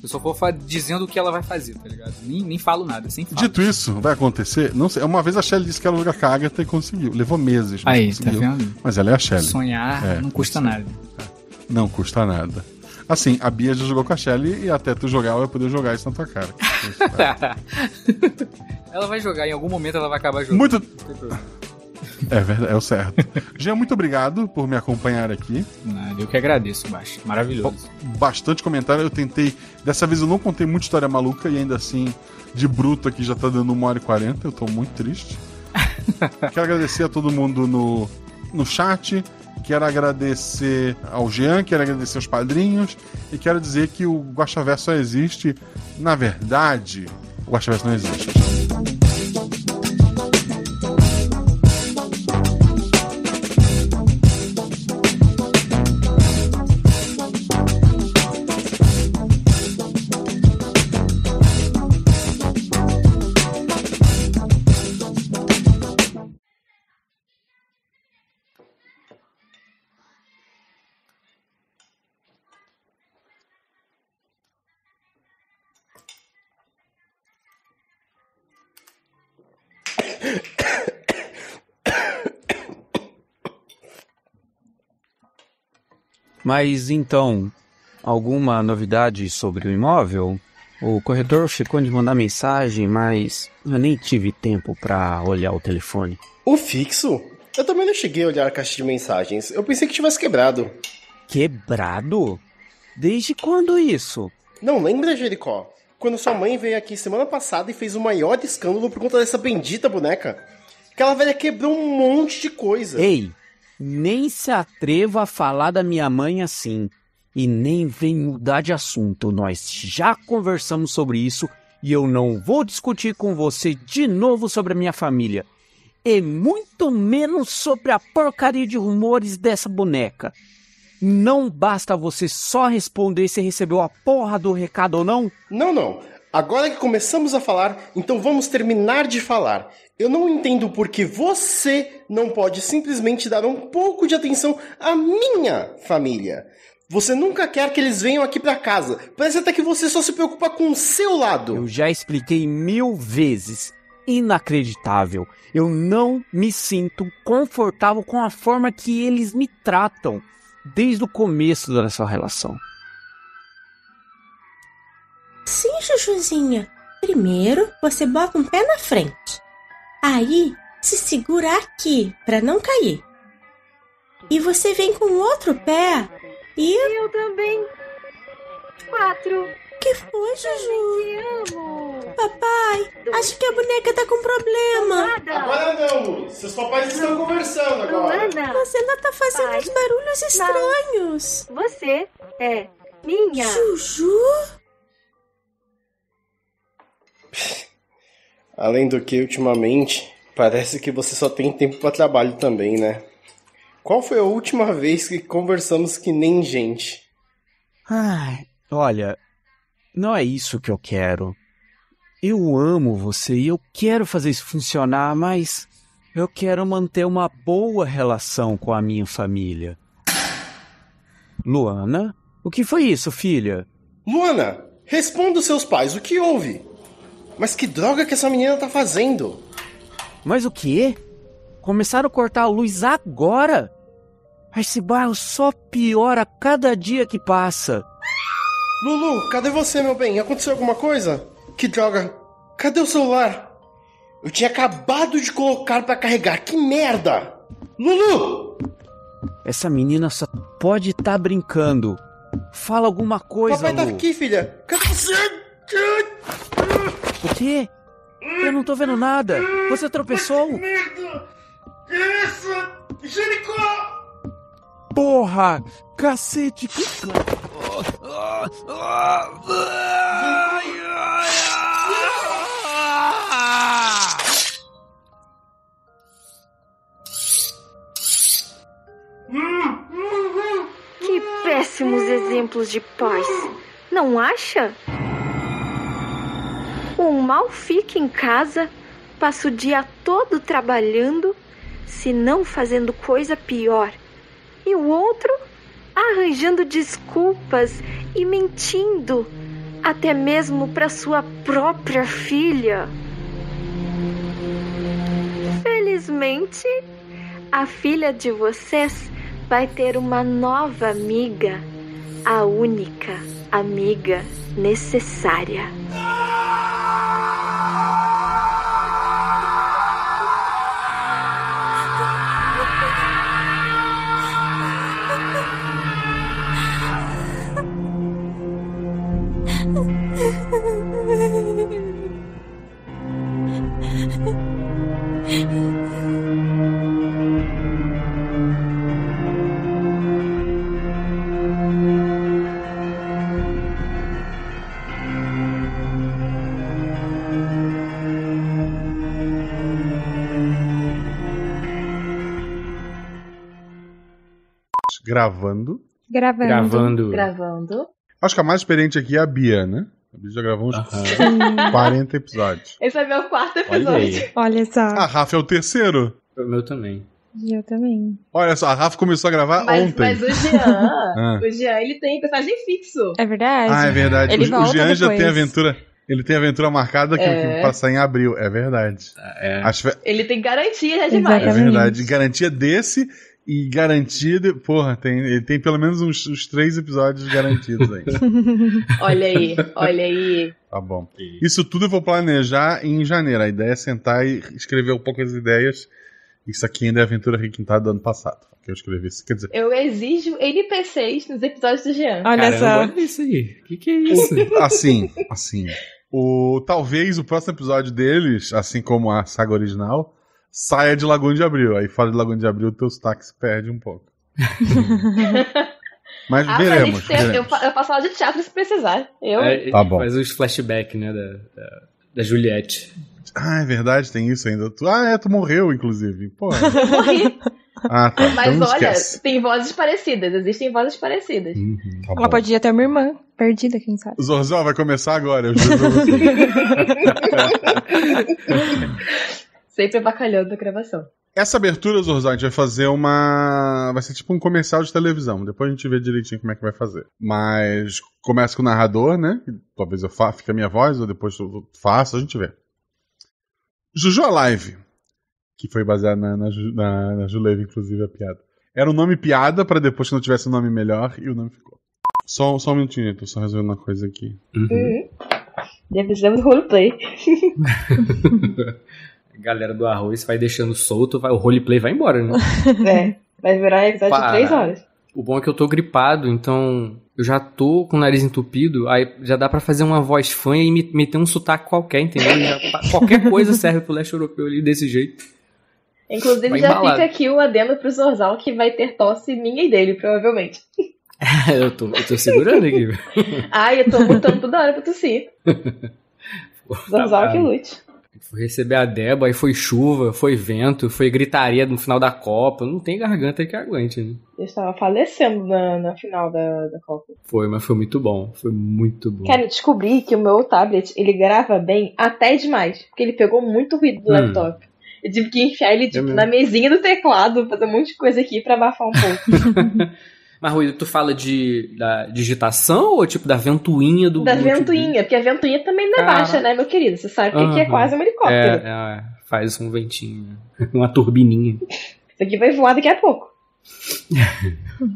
Eu só vou dizendo o que ela vai fazer, tá ligado? Nem, nem falo nada, sem falar. Dito isso, vai acontecer? Não sei. Uma vez a Shelly disse que ela joga com a Agatha e conseguiu. Levou meses. Aí, tá vendo? Mas ela é a Shelly. Sonhar É, não custa nada. Não custa nada. Assim, a Bia já jogou com a Shelly e até tu jogar, ela vai poder jogar isso na tua cara. ela vai jogar, em algum momento ela vai acabar jogando. Muito-. É verdade, é o certo. Jean, muito obrigado por me acompanhar aqui. Eu que agradeço, Baixo. Maravilhoso. Bastante comentário. Eu tentei. Dessa vez eu não contei muita história maluca e ainda assim, de bruto aqui já tá dando 1 hora e 40. Eu tô muito triste. Quero agradecer a todo mundo no, no chat. Quero agradecer ao Jean, quero agradecer aos padrinhos e quero dizer que o Guaxaverso só existe. Na verdade, o Guaxaverso não existe. Mas então, alguma novidade sobre o imóvel? O corretor ficou de mandar mensagem, mas eu nem tive tempo pra olhar o telefone. O fixo? Eu também não cheguei a olhar a caixa de mensagens. Eu pensei que tivesse quebrado. Quebrado? Desde quando isso? Não lembra, Jericó? Quando sua mãe veio aqui semana passada e fez o maior escândalo por conta dessa bendita boneca. Aquela velha quebrou um monte de coisa. Ei, nem se atreva a falar da minha mãe assim. E nem vem mudar de assunto. Nós já conversamos sobre isso e eu não vou discutir com você de novo sobre a minha família. E muito menos sobre a porcaria de rumores dessa boneca. Não basta você só responder se recebeu a porra do recado ou não? Não, não. Agora que começamos a falar, então vamos terminar de falar. Eu não entendo por que você não pode simplesmente dar um pouco de atenção à minha família. Você nunca quer que eles venham aqui pra casa. Parece até que você só se preocupa com o seu lado. Eu já expliquei mil vezes. Inacreditável. Eu não me sinto confortável com a forma que eles me tratam desde o começo da nossa relação. Sim, Chuchuzinha. Primeiro, você bota um pé na frente. Aí, se segura aqui para não cair. E você vem com o outro pé e. Eu também. Quatro. que foi, Juju? Te amo. Papai, acho que a boneca tá com problema. Nada. Agora não. Seus papais estão conversando agora. Luana. Mas ela tá fazendo Pai. uns barulhos estranhos. Você É minha. Juju? Além do que, ultimamente, parece que você só tem tempo para trabalho também, né? Qual foi a última vez que conversamos que nem gente? Ai, olha, não é isso que eu quero. Eu amo você e eu quero fazer isso funcionar, mas eu quero manter uma boa relação com a minha família. Luana, o que foi isso, filha? Luana, responda os seus pais, o que houve? Mas que droga que essa menina tá fazendo? Mas o quê? Começaram a cortar a luz agora? Esse bairro só piora a cada dia que passa. Lulu, cadê você, meu bem? Aconteceu alguma coisa? Que droga! Cadê o celular? Eu tinha acabado de colocar pra carregar. Que merda! Lulu! Essa menina só pode estar brincando. Fala alguma coisa, Papai tá Lu. aqui, filha. Cadê você? O quê? Eu não tô vendo nada. Você tropeçou? Merda! Que isso? Jericó! Porra! Cacete! Que... Que péssimos exemplos de pais. Não acha? Um mal fica em casa, passa o dia todo trabalhando, se não fazendo coisa pior. E o outro arranjando desculpas e mentindo, até mesmo para sua própria filha. Felizmente, a filha de vocês vai ter uma nova amiga, a única amiga necessária. Gravando. Gravando. Gravando. Gravando. Acho que a mais experiente aqui é a Bia, né? A Bia já gravou uns Sim. 40 episódios. Esse é meu quarto Olha episódio. aí. Olha só. A Rafa é o terceiro. O meu também. Eu também. Olha só, a Rafa começou a gravar Mas, ontem. mas o Jean, Ah. o Jean, ele tem personagem fixo. É verdade. Ah, é verdade. Ele o, o Jean já depois. tem aventura. Ele tem aventura marcada que, É. que passar em abril. É verdade. Acho que- Ele tem garantia já demais. é verdade. Garantia desse e garantia de. Porra, tem, ele tem pelo menos uns, uns três episódios garantidos aí. olha aí, olha aí. Tá bom. Isso tudo eu vou planejar em janeiro. A ideia é sentar e escrever um pouco as ideias. Isso aqui ainda é aventura requintada do ano passado. Que eu escrevi isso. Quer dizer, Eu exijo NPCs nos episódios do Jean. Caramba, olha isso aí. O que, que é isso? assim, assim. O, talvez o próximo episódio deles, assim como a saga original, saia de Lagoa de Abril. Aí fora de Lagoa de Abril, o teu sotaque se perde um pouco. Mas Ah, veremos. eu, veremos. fa- eu faço aula de teatro se precisar. Eu. É, Tá bom. Faz os flashbacks, né, da, da, da Juliette. Ah, é verdade, tem isso ainda. Tu- ah, é, tu morreu, inclusive. Pô. Morri. Ah, tá. Mas então olha, esquece. tem vozes parecidas, existem vozes parecidas. Tá Ela bom. podia ter uma irmã perdida, quem sabe. O Zorzal vai começar agora, eu juro pra você. Sempre bacalhando a gravação. Essa abertura, Zorzal, a gente vai fazer uma. Vai ser tipo um comercial de televisão. Depois a gente vê direitinho como é que vai fazer. Mas começa com o narrador, né? Talvez eu fa... fique a minha voz, ou depois eu faço, a gente vê. Juju Alive, que foi baseado na, na, Ju- na, na Juleve, inclusive, a piada. Era um nome piada pra depois que não tivesse um nome melhor e o nome ficou. Só, só um minutinho, tô só resolvendo uma coisa aqui. Uhum. Já precisamos do roleplay. A galera do arroz vai deixando solto, vai, o roleplay vai embora, né? é, vai virar episódio de. 3 horas. O bom é que eu tô gripado, então eu já tô com o nariz entupido, aí já dá pra fazer uma voz fã e me- meter um sotaque qualquer, entendeu? Já- qualquer coisa serve pro leste europeu ali desse jeito. Inclusive, Vai já embalado. fica aqui o adendo pro Zorzal que vai ter tosse minha e dele, provavelmente. eu, tô, eu tô segurando aqui. Ai, eu tô botando toda hora pra tossir. Zorzal que lute. Fui receber a Débora, aí foi chuva, foi vento, foi gritaria no final da Copa. Não tem garganta que aguente, né? Eu estava falecendo na, na final da, da Copa. Foi, mas foi muito bom. Foi muito bom. Cara, eu descobri que o meu tablet, ele grava bem até demais. Porque ele pegou muito ruído do Hum. laptop. Eu tive que enfiar ele, tipo, mesmo? na mesinha do teclado, fazer um monte de coisa aqui pra abafar um pouco. Mas, Rui, tu fala de da digitação ou tipo da ventoinha do da ventoinha, porque a ventoinha também não é baixa, né, meu querido? Você sabe que aqui é quase um helicóptero. É, é, faz um ventinho. Uma turbininha. Isso aqui vai voar daqui a pouco.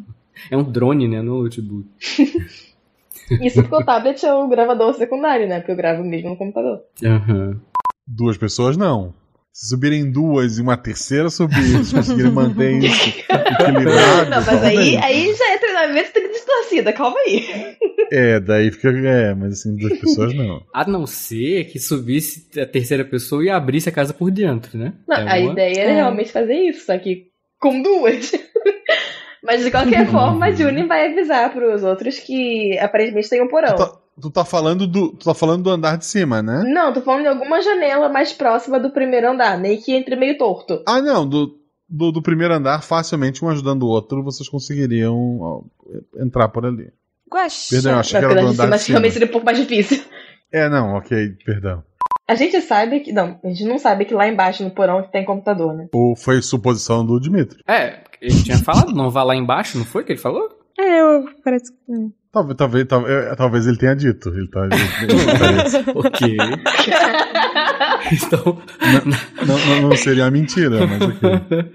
É um drone, né? No notebook. Isso porque o tablet é o gravador secundário, né? Porque eu gravo mesmo no computador. Aham. Duas pessoas, não. Se subirem duas e uma terceira subir, eles conseguirem manter isso equilibrado. Não, mas aí, aí já é treinamento tem distorcida, calma aí. É, daí fica. É, mas assim, duas pessoas não. A não ser que subisse a terceira pessoa e abrisse a casa por dentro, né? Não, É a ideia é realmente fazer isso, só que com duas. Mas de qualquer forma, a Juni vai avisar pros outros que aparentemente tem um porão. Tu tá falando do. Tu tá falando do andar de cima, né? Não, tô falando de alguma janela mais próxima do primeiro andar, nem que entre meio torto. Ah, não, do, do, do primeiro andar, facilmente um ajudando o outro, vocês conseguiriam ó, entrar por ali. Guaxa. Perdão, eu achei que era do andar de mas cima. realmente seria um pouco mais difícil. É, não, ok, perdão. A gente sabe que. Não, a gente não sabe que lá embaixo no porão tem computador, né? Ou foi suposição do Dimitri. É, ele tinha falado, não vá lá embaixo, não foi que ele falou? É, eu parece que. Talvez, talvez, talvez, é, talvez ele tenha dito. Ele tá, ele- ele parece- ok. então. Não, não, não seria mentira, mas ok.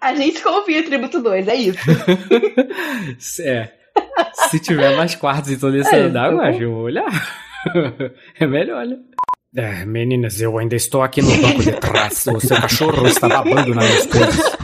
A gente confia em Tributo 2, é isso. É. Se tiver mais quartos em todo esse É, andar, tá eu bom. acho que eu vou olhar. É melhor, né? É, meninas, eu ainda estou aqui no banco de trás. O seu cachorro está babando nas minhas coisas.